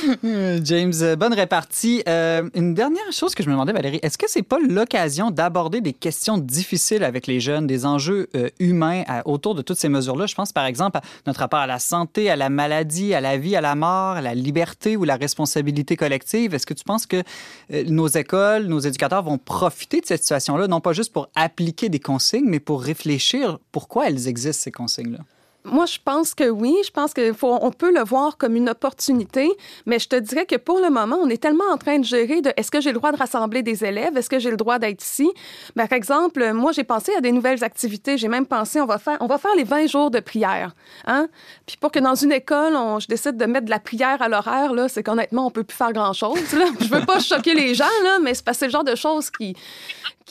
James, euh, bonne répartie. Euh, une dernière chose que je me demandais, Valérie, est-ce que c'est pas l'occasion d'aborder des questions difficiles avec les jeunes, des enjeux euh, humains autour de toutes ces mesures-là? Je pense par exemple à notre rapport à la santé, à la maladie, à la vie, à la mort, à la liberté ou la responsabilité collective. Est-ce que tu penses que nos écoles, nos éducateurs vont profiter de cette situation-là, non pas juste pour appliquer des consignes, mais pour réfléchir pourquoi elles existent, ces consignes-là? Moi, je pense que oui. Je pense qu'on peut le voir comme une opportunité, mais je te dirais que pour le moment, on est tellement en train de gérer de est-ce que j'ai le droit de rassembler des élèves? Est-ce que j'ai le droit d'être ici? Ben, par exemple, moi, j'ai pensé à des nouvelles activités. J'ai même pensé, on va faire, on va faire les 20 jours de prière. Hein? Puis pour que dans une école, on, je décide de mettre de la prière à l'horaire, c'est qu'honnêtement, on peut plus faire grand-chose. Je veux pas choquer les gens, mais c'est parce que genre de choses qui,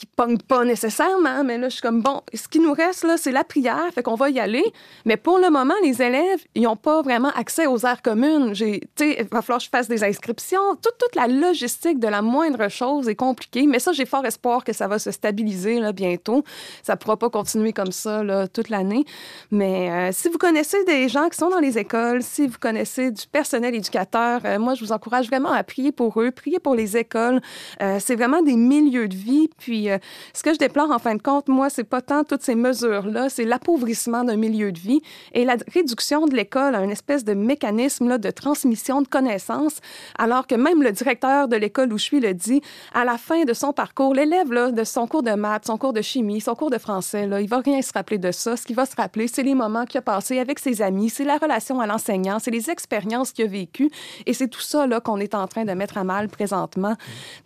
qui pognent pas nécessairement, mais là, je suis comme, bon, ce qui nous reste, c'est la prière, fait qu'on va y aller. Mais pour le moment, les élèves, ils n'ont pas vraiment accès aux aires communes. J'ai, il va falloir que je fasse des inscriptions. Toute, toute la logistique de la moindre chose est compliquée, mais ça, j'ai fort espoir que ça va se stabiliser, là, bientôt. Ça pourra pas continuer comme ça, là, toute l'année. Mais euh, si vous connaissez des gens qui sont dans les écoles, si vous connaissez du personnel éducateur, euh, moi, je vous encourage vraiment à prier pour eux, prier pour les écoles. Euh, c'est vraiment des milieux de vie, puis ce que je déplore, en fin de compte, moi, c'est pas tant toutes ces mesures-là, c'est l'appauvrissement d'un milieu de vie et la réduction de l'école à une espèce de mécanisme là, de transmission de connaissances, alors que même le directeur de l'école où je suis le dit, à la fin de son parcours, l'élève, de son cours de maths, son cours de chimie, son cours de français, là, il va rien se rappeler de ça. Ce qu'il va se rappeler, c'est les moments qu'il a passés avec ses amis, c'est la relation à l'enseignant, c'est les expériences qu'il a vécues et c'est tout ça qu'on est en train de mettre à mal présentement.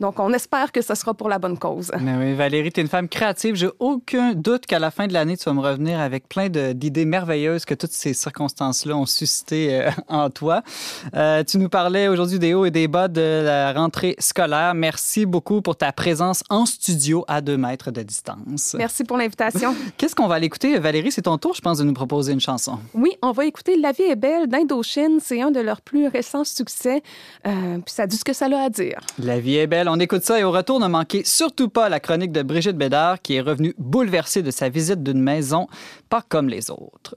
Donc, on espère que ce sera pour la bonne cause. Oui, Valérie, tu es une femme créative. J'ai aucun doute qu'à la fin de l'année, tu vas me revenir avec plein d'idées merveilleuses que toutes ces circonstances-là ont suscité euh, en toi. Euh, tu nous parlais aujourd'hui des hauts et des bas de la rentrée scolaire. Merci beaucoup pour ta présence en studio à deux mètres de distance. Merci pour l'invitation. Qu'est-ce qu'on va aller écouter? Valérie, c'est ton tour, je pense, de nous proposer une chanson. Oui, on va écouter La vie est belle d'Indochine. C'est un de leurs plus récents succès. Euh, puis ça dit ce que ça a à dire. La vie est belle. On écoute ça et au retour, ne manquez surtout pas la chronique de Brigitte Bédard qui est revenue bouleversée de sa visite d'une maison pas comme les autres.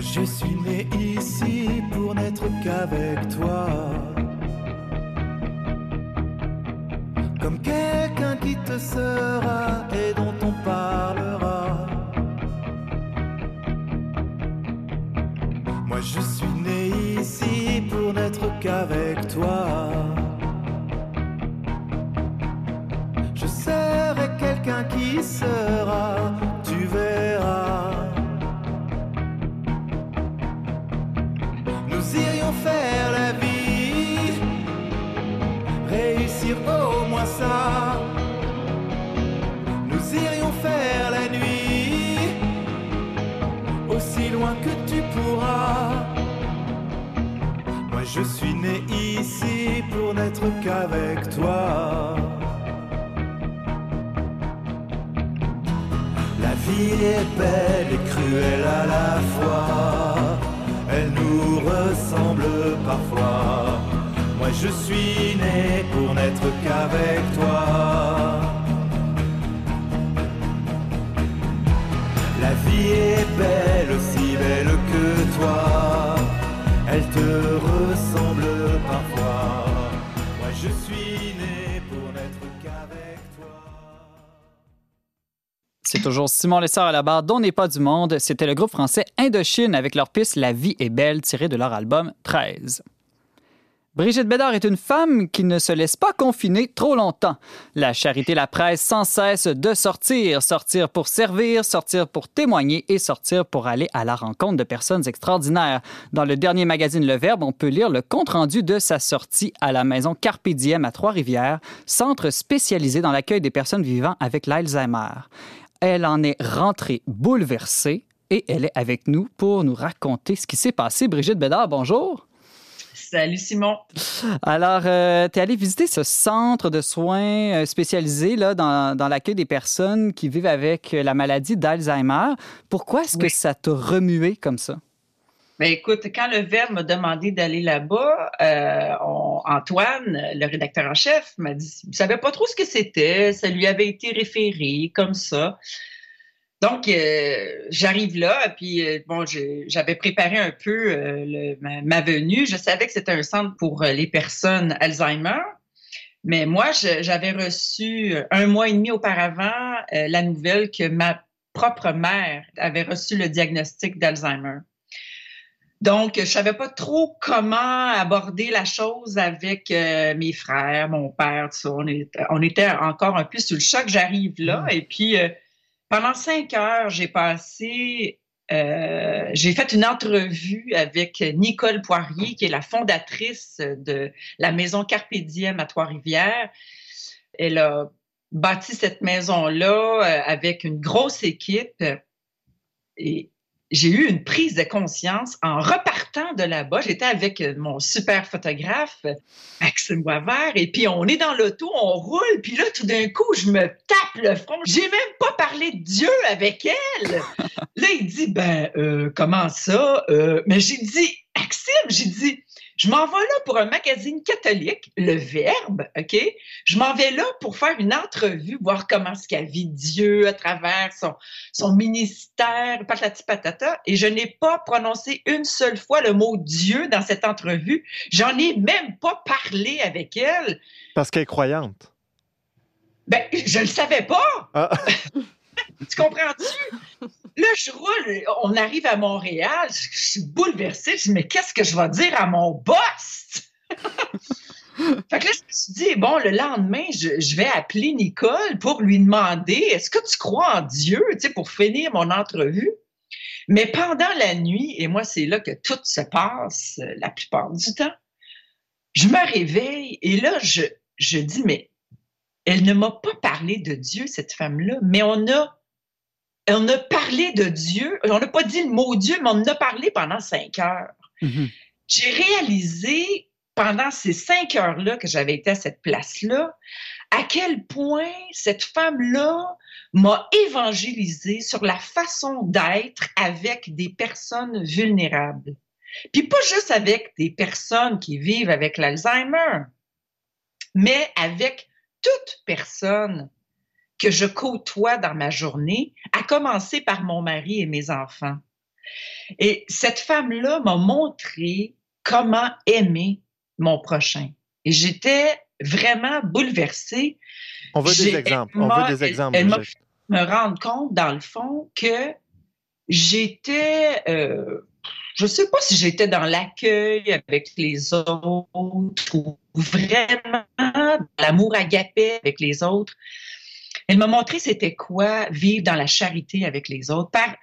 Je suis né ici pour n'être qu'avec toi. Toujours Simon Lessard à la barre dont n'est pas du monde. C'était le groupe français Indochine avec leur piste La vie est belle tirée de leur album 13. Brigitte Bédard est une femme qui ne se laisse pas confiner trop longtemps. La charité la presse sans cesse de sortir, sortir pour servir, sortir pour témoigner et sortir pour aller à la rencontre de personnes extraordinaires. Dans le dernier magazine Le Verbe, on peut lire le compte-rendu de sa sortie à la maison Carpe Diem à Trois-Rivières, centre spécialisé dans l'accueil des personnes vivant avec l'Alzheimer. Elle en est rentrée bouleversée et elle est avec nous pour nous raconter ce qui s'est passé. Brigitte Bédard, bonjour. Salut Simon. Alors, euh, tu es allé visiter ce centre de soins euh, spécialisé là, dans, dans l'accueil des personnes qui vivent avec la maladie d'Alzheimer. Pourquoi est-ce que ça t'a remué comme ça? Ben écoute, quand le Verbe m'a demandé d'aller là-bas, euh, Antoine, le rédacteur en chef, m'a dit, il savait pas trop ce que c'était, ça lui avait été référé comme ça. Donc, euh, j'arrive là, puis euh, bon, j'avais préparé un peu euh, ma, ma venue. Je savais que c'était un centre pour euh, les personnes Alzheimer, mais moi, j'avais reçu un mois et demi auparavant euh, la nouvelle que ma propre mère avait reçu le diagnostic d'Alzheimer. Donc, je savais pas trop comment aborder la chose avec euh, mes frères, mon père, tout ça. On, est- on était encore un peu sous le choc. J'arrive là et puis euh, pendant cinq heures, j'ai passé, euh, j'ai fait une entrevue avec Nicole Poirier, qui est la fondatrice de la maison Carpe Diem à Trois-Rivières. Elle a bâti cette maison-là avec une grosse équipe et j'ai eu une prise de conscience en repartant de là-bas. J'étais avec mon super photographe, Maxime Boisvert, et puis on est dans l'auto, on roule, puis là, tout d'un coup, je me tape le front. J'ai même pas parlé de Dieu avec elle. Là, il dit, ben, euh, comment ça? Euh, mais j'ai dit, Maxime, j'ai dit, je m'en vais là pour un magazine catholique, Le Verbe, OK? Je m'en vais là pour faire une entrevue, voir comment ce qu'a vit Dieu à travers son, son ministère, patati patata, et je n'ai pas prononcé une seule fois le mot Dieu dans cette entrevue. J'en ai même pas parlé avec elle. Parce qu'elle est croyante. Ben, je le savais pas. Ah. tu comprends-tu? Là, je roule, on arrive à Montréal, je, suis bouleversée. Je dis, mais qu'est-ce que je vais dire à mon boss? fait que là, je me suis dit, bon, le lendemain, je, je vais appeler Nicole pour lui demander, est-ce que tu crois en Dieu, tu sais, pour finir mon entrevue? Mais pendant la nuit, et moi, c'est là que tout se passe euh, la plupart du temps, je me réveille et là, je, je dis, mais elle ne m'a pas parlé de Dieu, cette femme-là, mais on a, on a parlé de Dieu. On n'a pas dit le mot Dieu, mais on en a parlé pendant cinq heures. Mhm. J'ai réalisé pendant ces cinq heures-là que j'avais été à cette place-là, à quel point cette femme-là m'a évangélisé sur la façon d'être avec des personnes vulnérables. Puis pas juste avec des personnes qui vivent avec l'Alzheimer, mais avec toute personne que je côtoie dans ma journée, à commencer par mon mari et mes enfants. Et cette femme-là m'a montré comment aimer mon prochain. Et j'étais vraiment bouleversée. On veut des exemples. On veut des exemples. elle me rendre compte, dans le fond, que j'étais, euh, je sais pas si j'étais dans l'accueil avec les autres ou vraiment dans l'amour agapé avec les autres. Elle m'a montré c'était quoi vivre dans la charité avec les autres par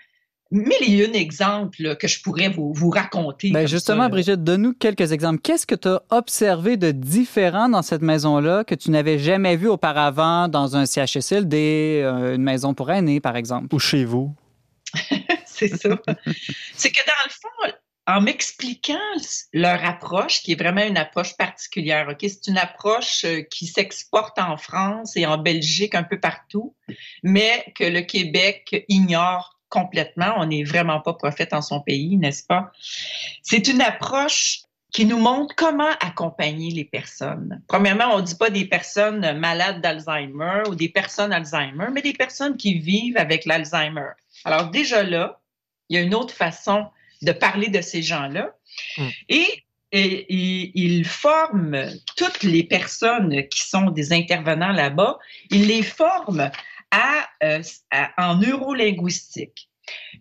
mille et une exemples que je pourrais vous, vous raconter. Ben justement, ça. Brigitte, donne-nous quelques exemples. Qu'est-ce que tu as observé de différent dans cette maison-là que tu n'avais jamais vu auparavant dans un CHSLD, euh, une maison pour aînés, par exemple? Ou chez vous. c'est ça. c'est que dans le fond, en m'expliquant leur approche, qui est vraiment une approche particulière, ok, c'est une approche euh, qui s'exporte en France et en Belgique un peu partout, mais que le Québec ignore complètement. On n'est vraiment pas prophète en son pays, n'est-ce pas? C'est une approche qui nous montre comment accompagner les personnes. Premièrement, on ne dit pas des personnes malades d'Alzheimer ou des personnes Alzheimer, mais des personnes qui vivent avec l'Alzheimer. Alors déjà là, il y a une autre façon de parler de ces gens-là. Mm. Et, et- et ils forment toutes les personnes qui sont des intervenants là-bas, ils les forment à, euh, à- en neurolinguistique.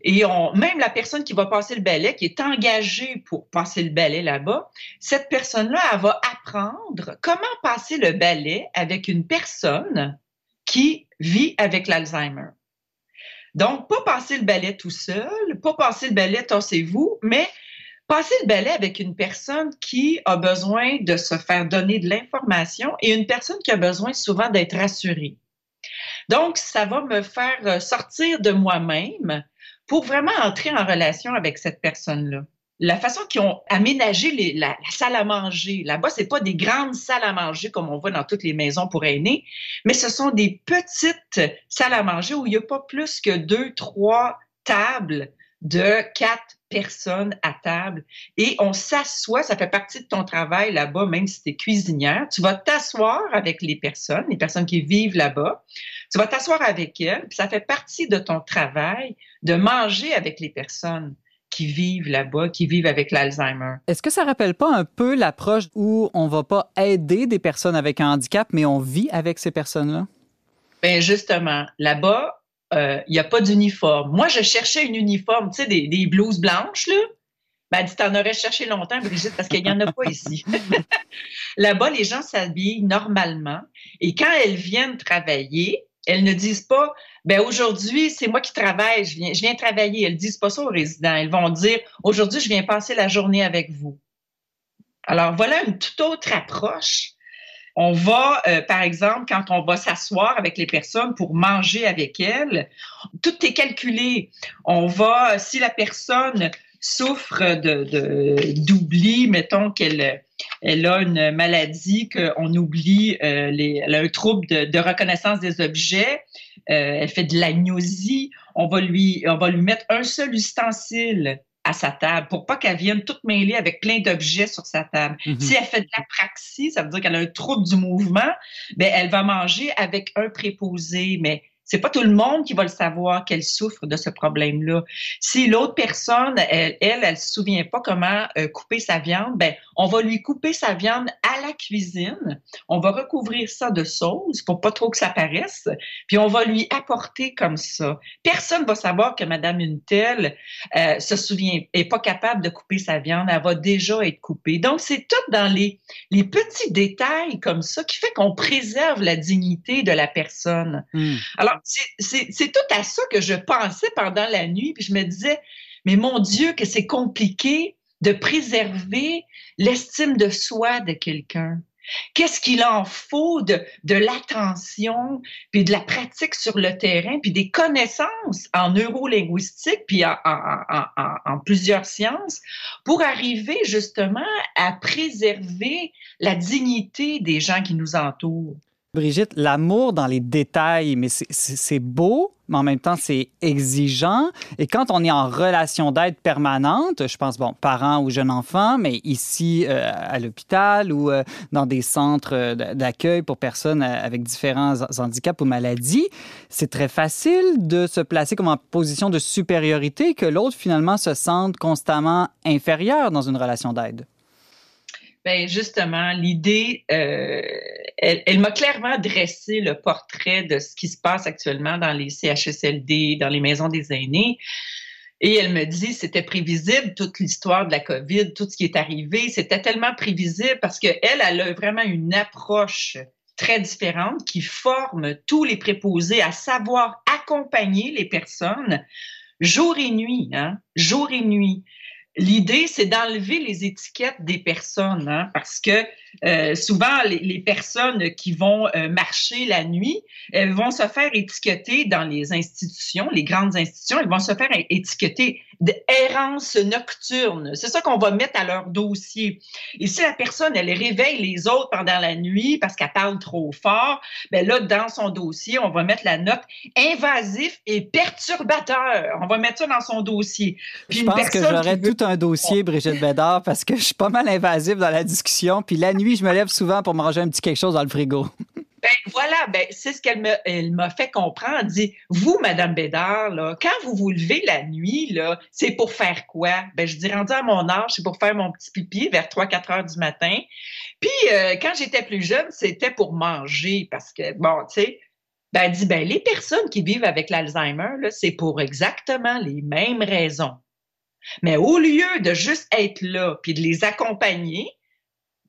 Et on, même la personne qui va passer le balai, qui est engagée pour passer le balai là-bas, cette personne-là, elle va apprendre comment passer le balai avec une personne qui vit avec l'Alzheimer. Donc, pas passer le balai tout seul, pas passer le balai, tassez-vous, mais passer le balai avec une personne qui a besoin de se faire donner de l'information et une personne qui a besoin souvent d'être rassurée. Donc, ça va me faire euh, sortir de moi-même pour vraiment entrer en relation avec cette personne-là. La façon qu'ils ont aménagé la, salle à manger, là-bas, c'est pas des grandes salles à manger comme on voit dans toutes les maisons pour aînés, mais ce sont des petites salles à manger où il n'y a pas plus que deux, trois tables de quatre personnes à table et on s'assoit, ça fait partie de ton travail là-bas, même si tu es cuisinière. Tu vas t'asseoir avec les personnes, les personnes qui vivent là-bas. Tu vas t'asseoir avec elle, puis ça fait partie de ton travail de manger avec les personnes qui vivent là-bas, qui vivent avec l'Alzheimer. Est-ce que ça rappelle pas un peu l'approche où on va pas aider des personnes avec un handicap, mais on vit avec ces personnes-là? Ben justement, là-bas, il n'y a pas d'uniforme. Moi, je cherchais une uniforme, tu sais, des, des blouses blanches, là. Ben, elle dit, t'en aurais cherché longtemps, Brigitte, parce qu'il n'y en a pas ici. Là-bas, les gens s'habillent normalement. Et quand elles viennent travailler, elles ne disent pas, ben aujourd'hui, c'est moi qui travaille, je viens, travailler. Elles disent pas ça aux résidents. Elles vont dire, aujourd'hui, je viens passer la journée avec vous. Alors, voilà une toute autre approche. On va, euh, par exemple, quand on va s'asseoir avec les personnes pour manger avec elles, tout est calculé. On va, si la personne souffre de d'oubli, mettons qu'elle elle a une maladie qu'on oublie, euh, elle a un trouble de, reconnaissance des objets, euh, elle fait de l'agnosie, on va lui on va lui mettre un seul ustensile à sa table pour pas qu'elle vienne toute mêlée avec plein d'objets sur sa table. Mhm. Si elle fait de l'apraxie, ça veut dire qu'elle a un trouble du mouvement, ben elle va manger avec un préposé, mais c'est pas tout le monde qui va le savoir qu'elle souffre de ce problème-là. Si l'autre personne, elle, elle, elle se souvient pas comment euh, couper sa viande, ben, on va lui couper sa viande à la cuisine. On va recouvrir ça de sauce pour pas trop que ça paraisse. Puis on va lui apporter comme ça. Personne va savoir que Madame une telle euh, se souvient, est pas capable de couper sa viande. Elle va déjà être coupée. Donc c'est tout dans les, les petits détails comme ça qui fait qu'on préserve la dignité de la personne. Hmm. Alors, c'est tout à ça que je pensais pendant la nuit, puis je me disais, mais mon Dieu, que c'est compliqué de préserver l'estime de soi de quelqu'un. Qu'est-ce qu'il en faut de, de l'attention, puis de la pratique sur le terrain, puis des connaissances en neurolinguistique, puis en, plusieurs sciences, pour arriver justement à préserver la dignité des gens qui nous entourent? Brigitte, l'amour dans les détails, mais c'est beau, mais en même temps, c'est exigeant. Et quand on est en relation d'aide permanente, je pense, bon, parents ou jeunes enfants, mais ici euh, à l'hôpital ou euh, dans des centres euh, d'accueil pour personnes avec différents handicaps ou maladies, c'est très facile de se placer comme en position de supériorité que l'autre finalement se sente constamment inférieur dans une relation d'aide. Ben justement, l'idée, euh, elle, m'a clairement dressé le portrait de ce qui se passe actuellement dans les CHSLD, dans les maisons des aînés. Et elle me dit, c'était prévisible, toute l'histoire de la COVID, tout ce qui est arrivé, c'était tellement prévisible parce qu'elle, elle a vraiment une approche très différente qui forme tous les préposés à savoir accompagner les personnes jour et nuit, hein, jour et nuit. L'idée, c'est d'enlever les étiquettes des personnes, hein, parce que euh, souvent, les, les, personnes qui vont euh, marcher la nuit, elles vont se faire étiqueter dans les institutions, les grandes institutions, elles vont se faire étiqueter d'errance nocturne. C'est ça qu'on va mettre à leur dossier. Et si la personne, elle réveille les autres pendant la nuit parce qu'elle parle trop fort, ben là, dans son dossier, on va mettre la note invasif et perturbateur. On va mettre ça dans son dossier. Puis je pense que j'aurais veut... tout un dossier, Brigitte Bédard, parce que je suis pas mal invasif dans la discussion. Puis la nuit, je me lève souvent pour manger un petit quelque chose dans le frigo. Ben voilà, ben c'est ce qu'elle m'a fait comprendre. Elle dit vous Madame Bédard quand vous vous levez la nuit c'est pour faire quoi Ben je dis rendu à mon âge, c'est pour faire mon petit pipi vers 3 4 heures du matin. Puis euh, quand j'étais plus jeune, c'était pour manger parce que bon, tu sais, ben elle dit ben les personnes qui vivent avec l'Alzheimer c'est pour exactement les mêmes raisons. Mais au lieu de juste être là puis de les accompagner,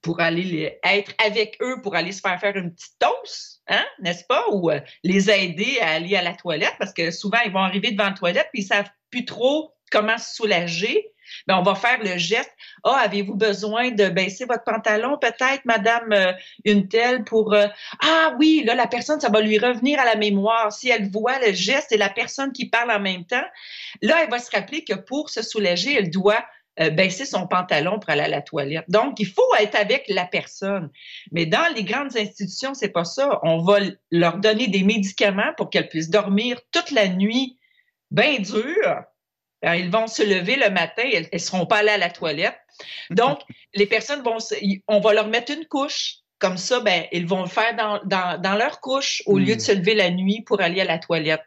pour aller les, être avec eux, pour aller se faire faire une petite toast, hein, n'est-ce pas? Ou euh, les aider à aller à la toilette, parce que souvent, ils vont arriver devant la toilette, puis ils savent plus trop comment se soulager. Ben, on va faire le geste. Ah, oh, avez-vous besoin de baisser votre pantalon, peut-être, madame euh, une telle, pour... Euh, ah oui, là, la personne, ça va lui revenir à la mémoire. Si elle voit le geste et la personne qui parle en même temps, là, elle va se rappeler que pour se soulager, elle doit euh, baisser son pantalon pour aller à la toilette. Donc, il faut être avec la personne. Mais dans les grandes institutions, c'est pas ça. On va leur donner des médicaments pour qu'elles puissent dormir toute la nuit bien dur. Alors, ils vont se lever le matin, elles ne seront pas allées à la toilette. Donc, les personnes vont, on va leur mettre une couche. Comme ça, ben, ils vont le faire dans, dans, dans leur couche au lieu de se lever la nuit pour aller à la toilette.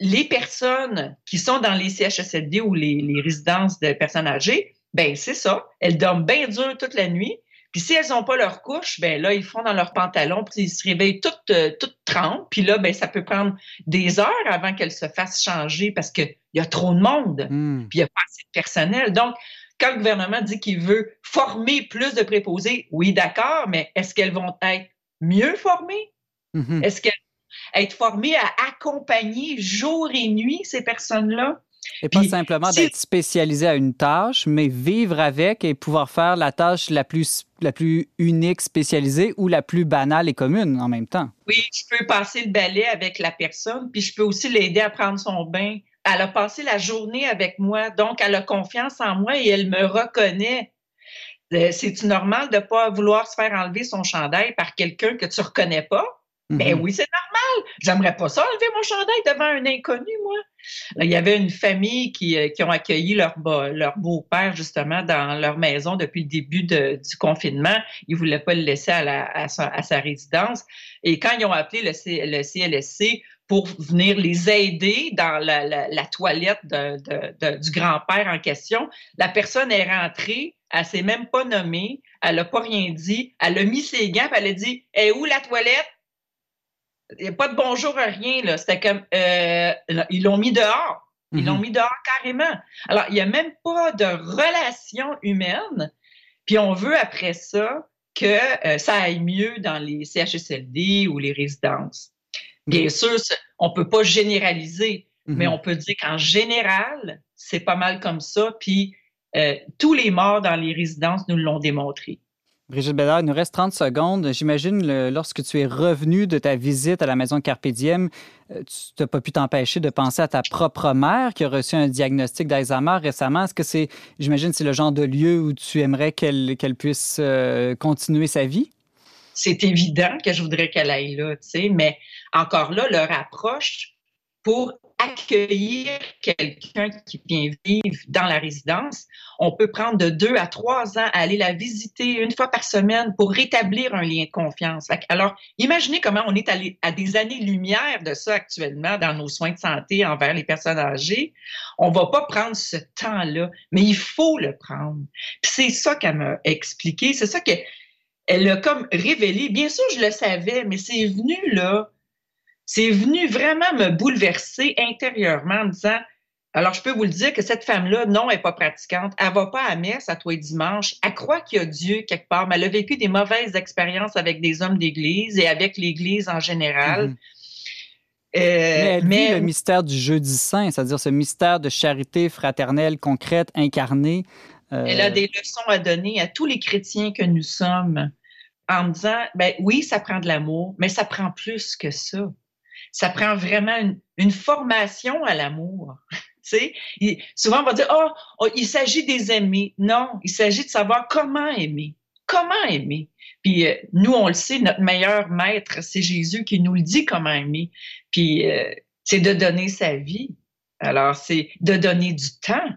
Les personnes qui sont dans les CHSLD ou les, les résidences de personnes âgées, ben c'est ça. Elles dorment bien dur toute la nuit. Puis si elles n'ont pas leur couche, ben là, ils font dans leur pantalon, puis ils se réveillent toutes, euh, toutes trempes. Puis là, ben ça peut prendre des heures avant qu'elles se fassent changer parce qu'il y a trop de monde, Hmm. puis il n'y a pas assez de personnel. Donc, quand le gouvernement dit qu'il veut former plus de préposés, oui, d'accord, mais est-ce qu'elles vont être mieux formées? Mhm. Est-ce qu'elles être formées à accompagner jour et nuit ces personnes-là? Et pas Puis, simplement si- d'être spécialisé à une tâche, mais vivre avec et pouvoir faire la tâche la plus, la plus unique, spécialisée ou la plus banale et commune en même temps. Oui, je peux passer le balai avec la personne, puis je peux aussi l'aider à prendre son bain. Elle a passé la journée avec moi, donc elle a confiance en moi et elle me reconnaît. Euh, C'est-tu normal de ne pas vouloir se faire enlever son chandail par quelqu'un que tu ne reconnais pas? Ben Mhm. oui, c'est normal. J'aimerais pas ça enlever mon chandail devant un inconnu, moi. Là, il y avait une famille qui, euh, qui ont accueilli leur, leur beau-père, justement, dans leur maison depuis le début de- du confinement. Ils voulaient pas le laisser à, la- à sa, à sa résidence. Et quand ils ont appelé le, C- le CLSC pour venir les aider dans la, la- la toilette de- de- de- du grand-père en question, la personne est rentrée, elle s'est même pas nommée, elle a pas rien dit, elle a mis ses gants, puis elle a dit « Est où la toilette? » Il n'y a pas de bonjour, rien. là. C'était comme euh, ils l'ont mis dehors. Ils Mhm. l'ont mis dehors carrément. Alors, il n'y a même pas de relation humaine. Puis on veut après ça que euh, ça aille mieux dans les CHSLD ou les résidences. Bien sûr, on ne peut pas généraliser, Mhm. mais on peut dire qu'en général, c'est pas mal comme ça. Puis euh, tous les morts dans les résidences nous l'ont démontré. Brigitte Bédard, il nous reste 30 secondes. J'imagine, lorsque tu es revenu de ta visite à la maison Carpe Diem, euh, tu n'as pas pu t'empêcher de penser à ta propre mère qui a reçu un diagnostic d'Alzheimer récemment. Est-ce que c'est, j'imagine, c'est le genre de lieu où tu aimerais qu'elle qu'elle puisse euh, continuer sa vie? c'est évident que je voudrais qu'elle aille là, tu sais, mais encore là, leur approche pour accueillir quelqu'un qui vient vivre dans la résidence, on peut prendre de deux à trois ans à aller la visiter une fois par semaine pour rétablir un lien de confiance. Alors, imaginez comment on est allé à des années-lumière de ça actuellement dans nos soins de santé envers les personnes âgées. On va pas prendre ce temps-là, mais il faut le prendre. C'est ça qu'elle m'a expliqué, c'est ça que elle a comme révélé. Bien sûr, je le savais, mais c'est venu là. C'est venu vraiment me bouleverser intérieurement en me disant alors, je peux vous le dire que cette femme-là, non, elle n'est pas pratiquante. Elle va pas à messe à toi et dimanche. Elle croit qu'il y a Dieu quelque part, mais elle a vécu des mauvaises expériences avec des hommes d'église et avec l'Église en général. Mhm. Euh, Mais elle vit mais le mystère du jeudi saint, c'est-à-dire ce mystère de charité fraternelle concrète, incarnée. Euh, Elle a des leçons à donner à tous les chrétiens que nous sommes en me disant, ben oui, ça prend de l'amour, mais ça prend plus que ça. Ça prend vraiment une, formation à l'amour. Il- souvent on va dire, oh, oh, il s'agit des aimer. Non, il s'agit de savoir comment aimer. Comment aimer. Puis euh, nous, on le sait, notre meilleur maître, c'est Jésus qui nous le dit comment aimer. Puis euh, c'est de donner sa vie. Alors, c'est de donner du temps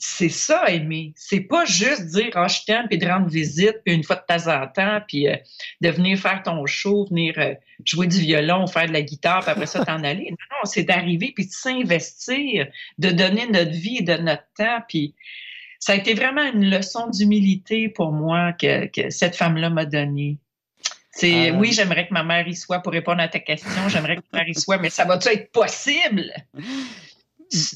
c'est ça aimer. C'est pas juste dire ah je t'aime puis de rendre visite puis une fois de temps en temps puis euh, de venir faire ton show, venir euh, jouer du violon, faire de la guitare puis après ça t'en aller. Non non, c'est d'arriver puis de s'investir, de donner notre vie et de notre temps puis ça a été vraiment une leçon d'humilité pour moi que, que cette femme-là m'a donnée. C'est Euh. oui, j'aimerais que ma mère y soit pour répondre à ta question, j'aimerais que ma mère y soit, mais ça va-tu être possible?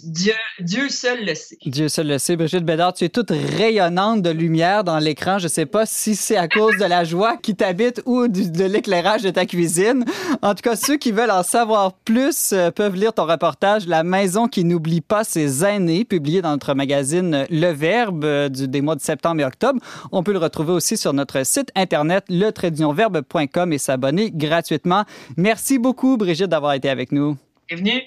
Dieu, Dieu seul le sait. Dieu seul le sait. Brigitte Bédard, tu es toute rayonnante de lumière dans l'écran. Je ne sais pas si c'est à cause de la joie qui t'habite ou du- de l'éclairage de ta cuisine. En tout cas, ceux qui veulent en savoir plus euh, peuvent lire ton reportage La maison qui n'oublie pas ses aînés, publié dans notre magazine Le Verbe euh, du, des mois de septembre et octobre. On peut le retrouver aussi sur notre site internet le et s'abonner gratuitement. Merci beaucoup, Brigitte, d'avoir été avec nous. Bienvenue.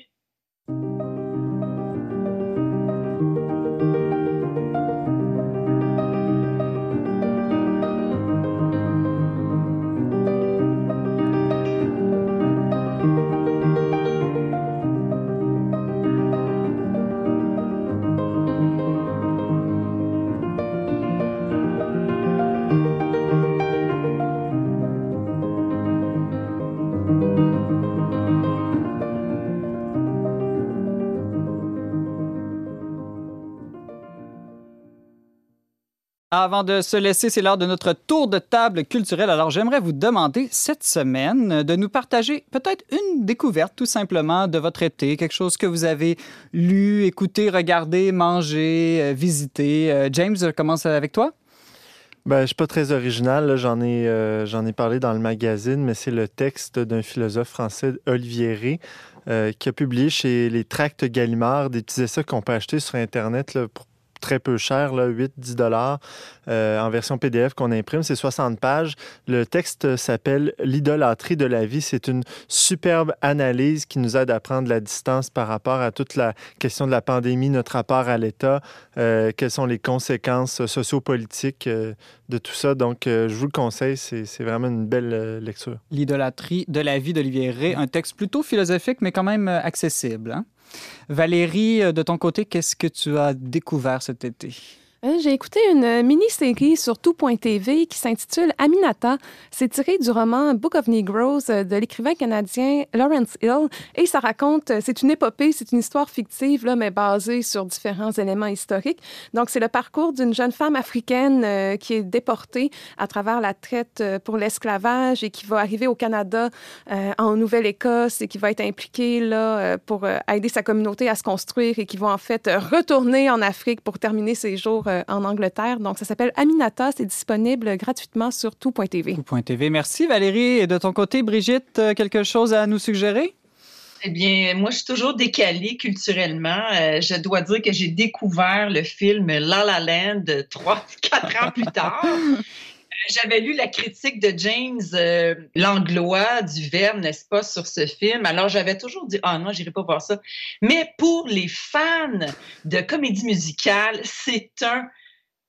Avant de se laisser, c'est l'heure de notre tour de table culturel. Alors, j'aimerais vous demander cette semaine de nous partager peut-être une découverte tout simplement de votre été, quelque chose que vous avez lu, écouté, regardé, mangé, euh, visité. Euh, James, je commence avec toi. Ben, je suis pas très original. J'en ai, euh, ai parlé dans le magazine, mais c'est le texte d'un philosophe français, Olivier euh, qui a publié chez les Tracts Gallimard des petits essais qu'on peut acheter sur Internet là, pour très peu cher, là, 8-10 dollars euh, en version PDF qu'on imprime. C'est 60 pages. Le texte s'appelle L'idolâtrie de la vie. C'est une superbe analyse qui nous aide à prendre la distance par rapport à toute la question de la pandémie, notre rapport à l'État, euh, quelles sont les conséquences sociopolitiques euh, de tout ça. Donc, euh, je vous le conseille. C'est vraiment une belle lecture. L'idolâtrie de la vie d'Olivier Rey, un texte plutôt philosophique, mais quand même accessible. hein? Valérie, euh, de ton côté, qu'est-ce que tu as découvert cet été? Euh, J'ai écouté une euh, mini-série sur tout.tv qui s'intitule Aminata. C'est tiré du roman Book of Negroes euh, de l'écrivain canadien Lawrence Hill. Et ça raconte, c'est une épopée, c'est une histoire fictive, là, mais basée sur différents éléments historiques. Donc, c'est le parcours d'une jeune femme africaine qui est déportée à travers la traite pour l'esclavage et qui va arriver au Canada, en Nouvelle-Écosse, et qui va être impliquée là, pour aider sa communauté à se construire et qui va en fait retourner en Afrique pour terminer ses jours en Angleterre. Donc, ça s'appelle Aminata. C'est disponible gratuitement sur tout.tv. Tout.tv. Merci Valérie. Et de ton côté, Brigitte, euh, quelque chose à nous suggérer? Eh bien, moi, je suis toujours décalée culturellement. Euh, je dois dire que j'ai découvert le film La La Land trois, quatre ans plus tard. J'avais lu la critique de James euh, Langlois du Verbe, n'est-ce pas, sur ce film. Alors, j'avais toujours dit, ah non, j'irai pas voir ça. Mais pour les fans de comédie musicale, c'est un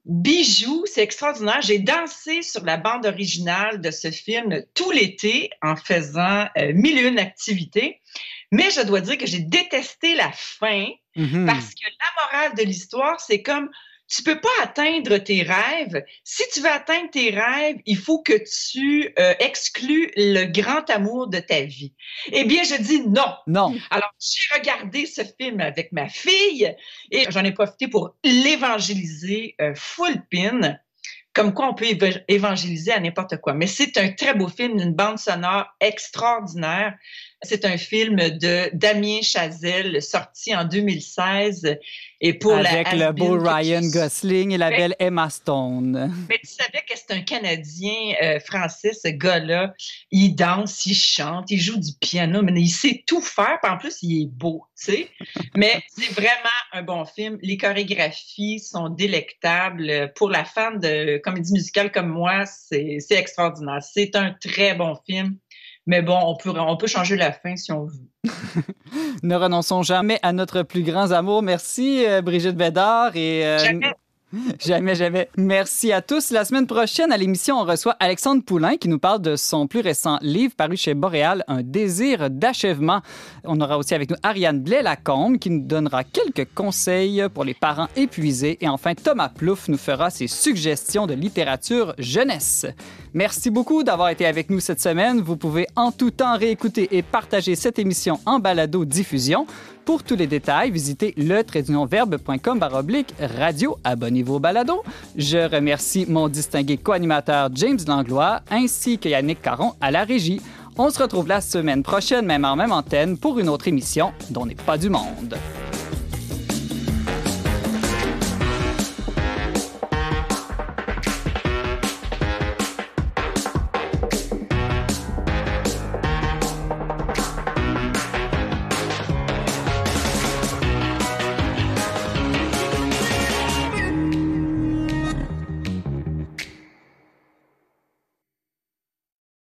bijou, c'est extraordinaire. J'ai dansé sur la bande originale de ce film tout l'été en faisant euh, mille et une activités. Mais je dois dire que j'ai détesté la fin Mhm. parce que la morale de l'histoire, c'est comme tu peux pas atteindre tes rêves. Si tu veux atteindre tes rêves, il faut que tu euh, exclues le grand amour de ta vie. Eh bien, je dis non. Non. Alors, j'ai regardé ce film avec ma fille et j'en ai profité pour l'évangéliser euh, full pin. Comme quoi, on peut éva- évangéliser à n'importe quoi. Mais c'est un très beau film, une bande sonore extraordinaire. C'est un film de Damien Chazelle, sorti en 2016. Et pour la Avec le beau Ryan. Gosling et la belle Emma Stone. Mais tu savais que c'est un Canadien euh, français, ce gars-là. Il danse, il chante, il joue du piano, mais il sait tout faire. Puis en plus, il est beau, tu sais. Mais c'est vraiment un bon film. Les chorégraphies sont délectables. Pour la fan de comédie musicale comme moi, c'est c'est extraordinaire. C'est un très bon film. Mais bon, on peut, on peut changer la fin si on veut. Ne renonçons jamais à notre plus grand amour. Merci, euh, Brigitte Bédard. Et, euh, Jamais. Jamais, jamais. Merci à tous. La semaine prochaine, à l'émission, on reçoit Alexandre Poulain qui nous parle de son plus récent livre paru chez Boréal, Un désir d'achèvement. On aura aussi avec nous Ariane Blais-Lacombe qui nous donnera quelques conseils pour les parents épuisés. Et enfin, Thomas Plouffe nous fera ses suggestions de littérature jeunesse. Merci beaucoup d'avoir été avec nous cette semaine. Vous pouvez en tout temps réécouter et partager cette émission en balado-diffusion. Pour tous les détails, visitez le verbe.com baroblique radio. Abonnez-vous au balado. Je remercie mon distingué co-animateur James Langlois ainsi que Yannick Caron à la régie. On se retrouve la semaine prochaine, même en même antenne, pour une autre émission dont n'est pas du monde.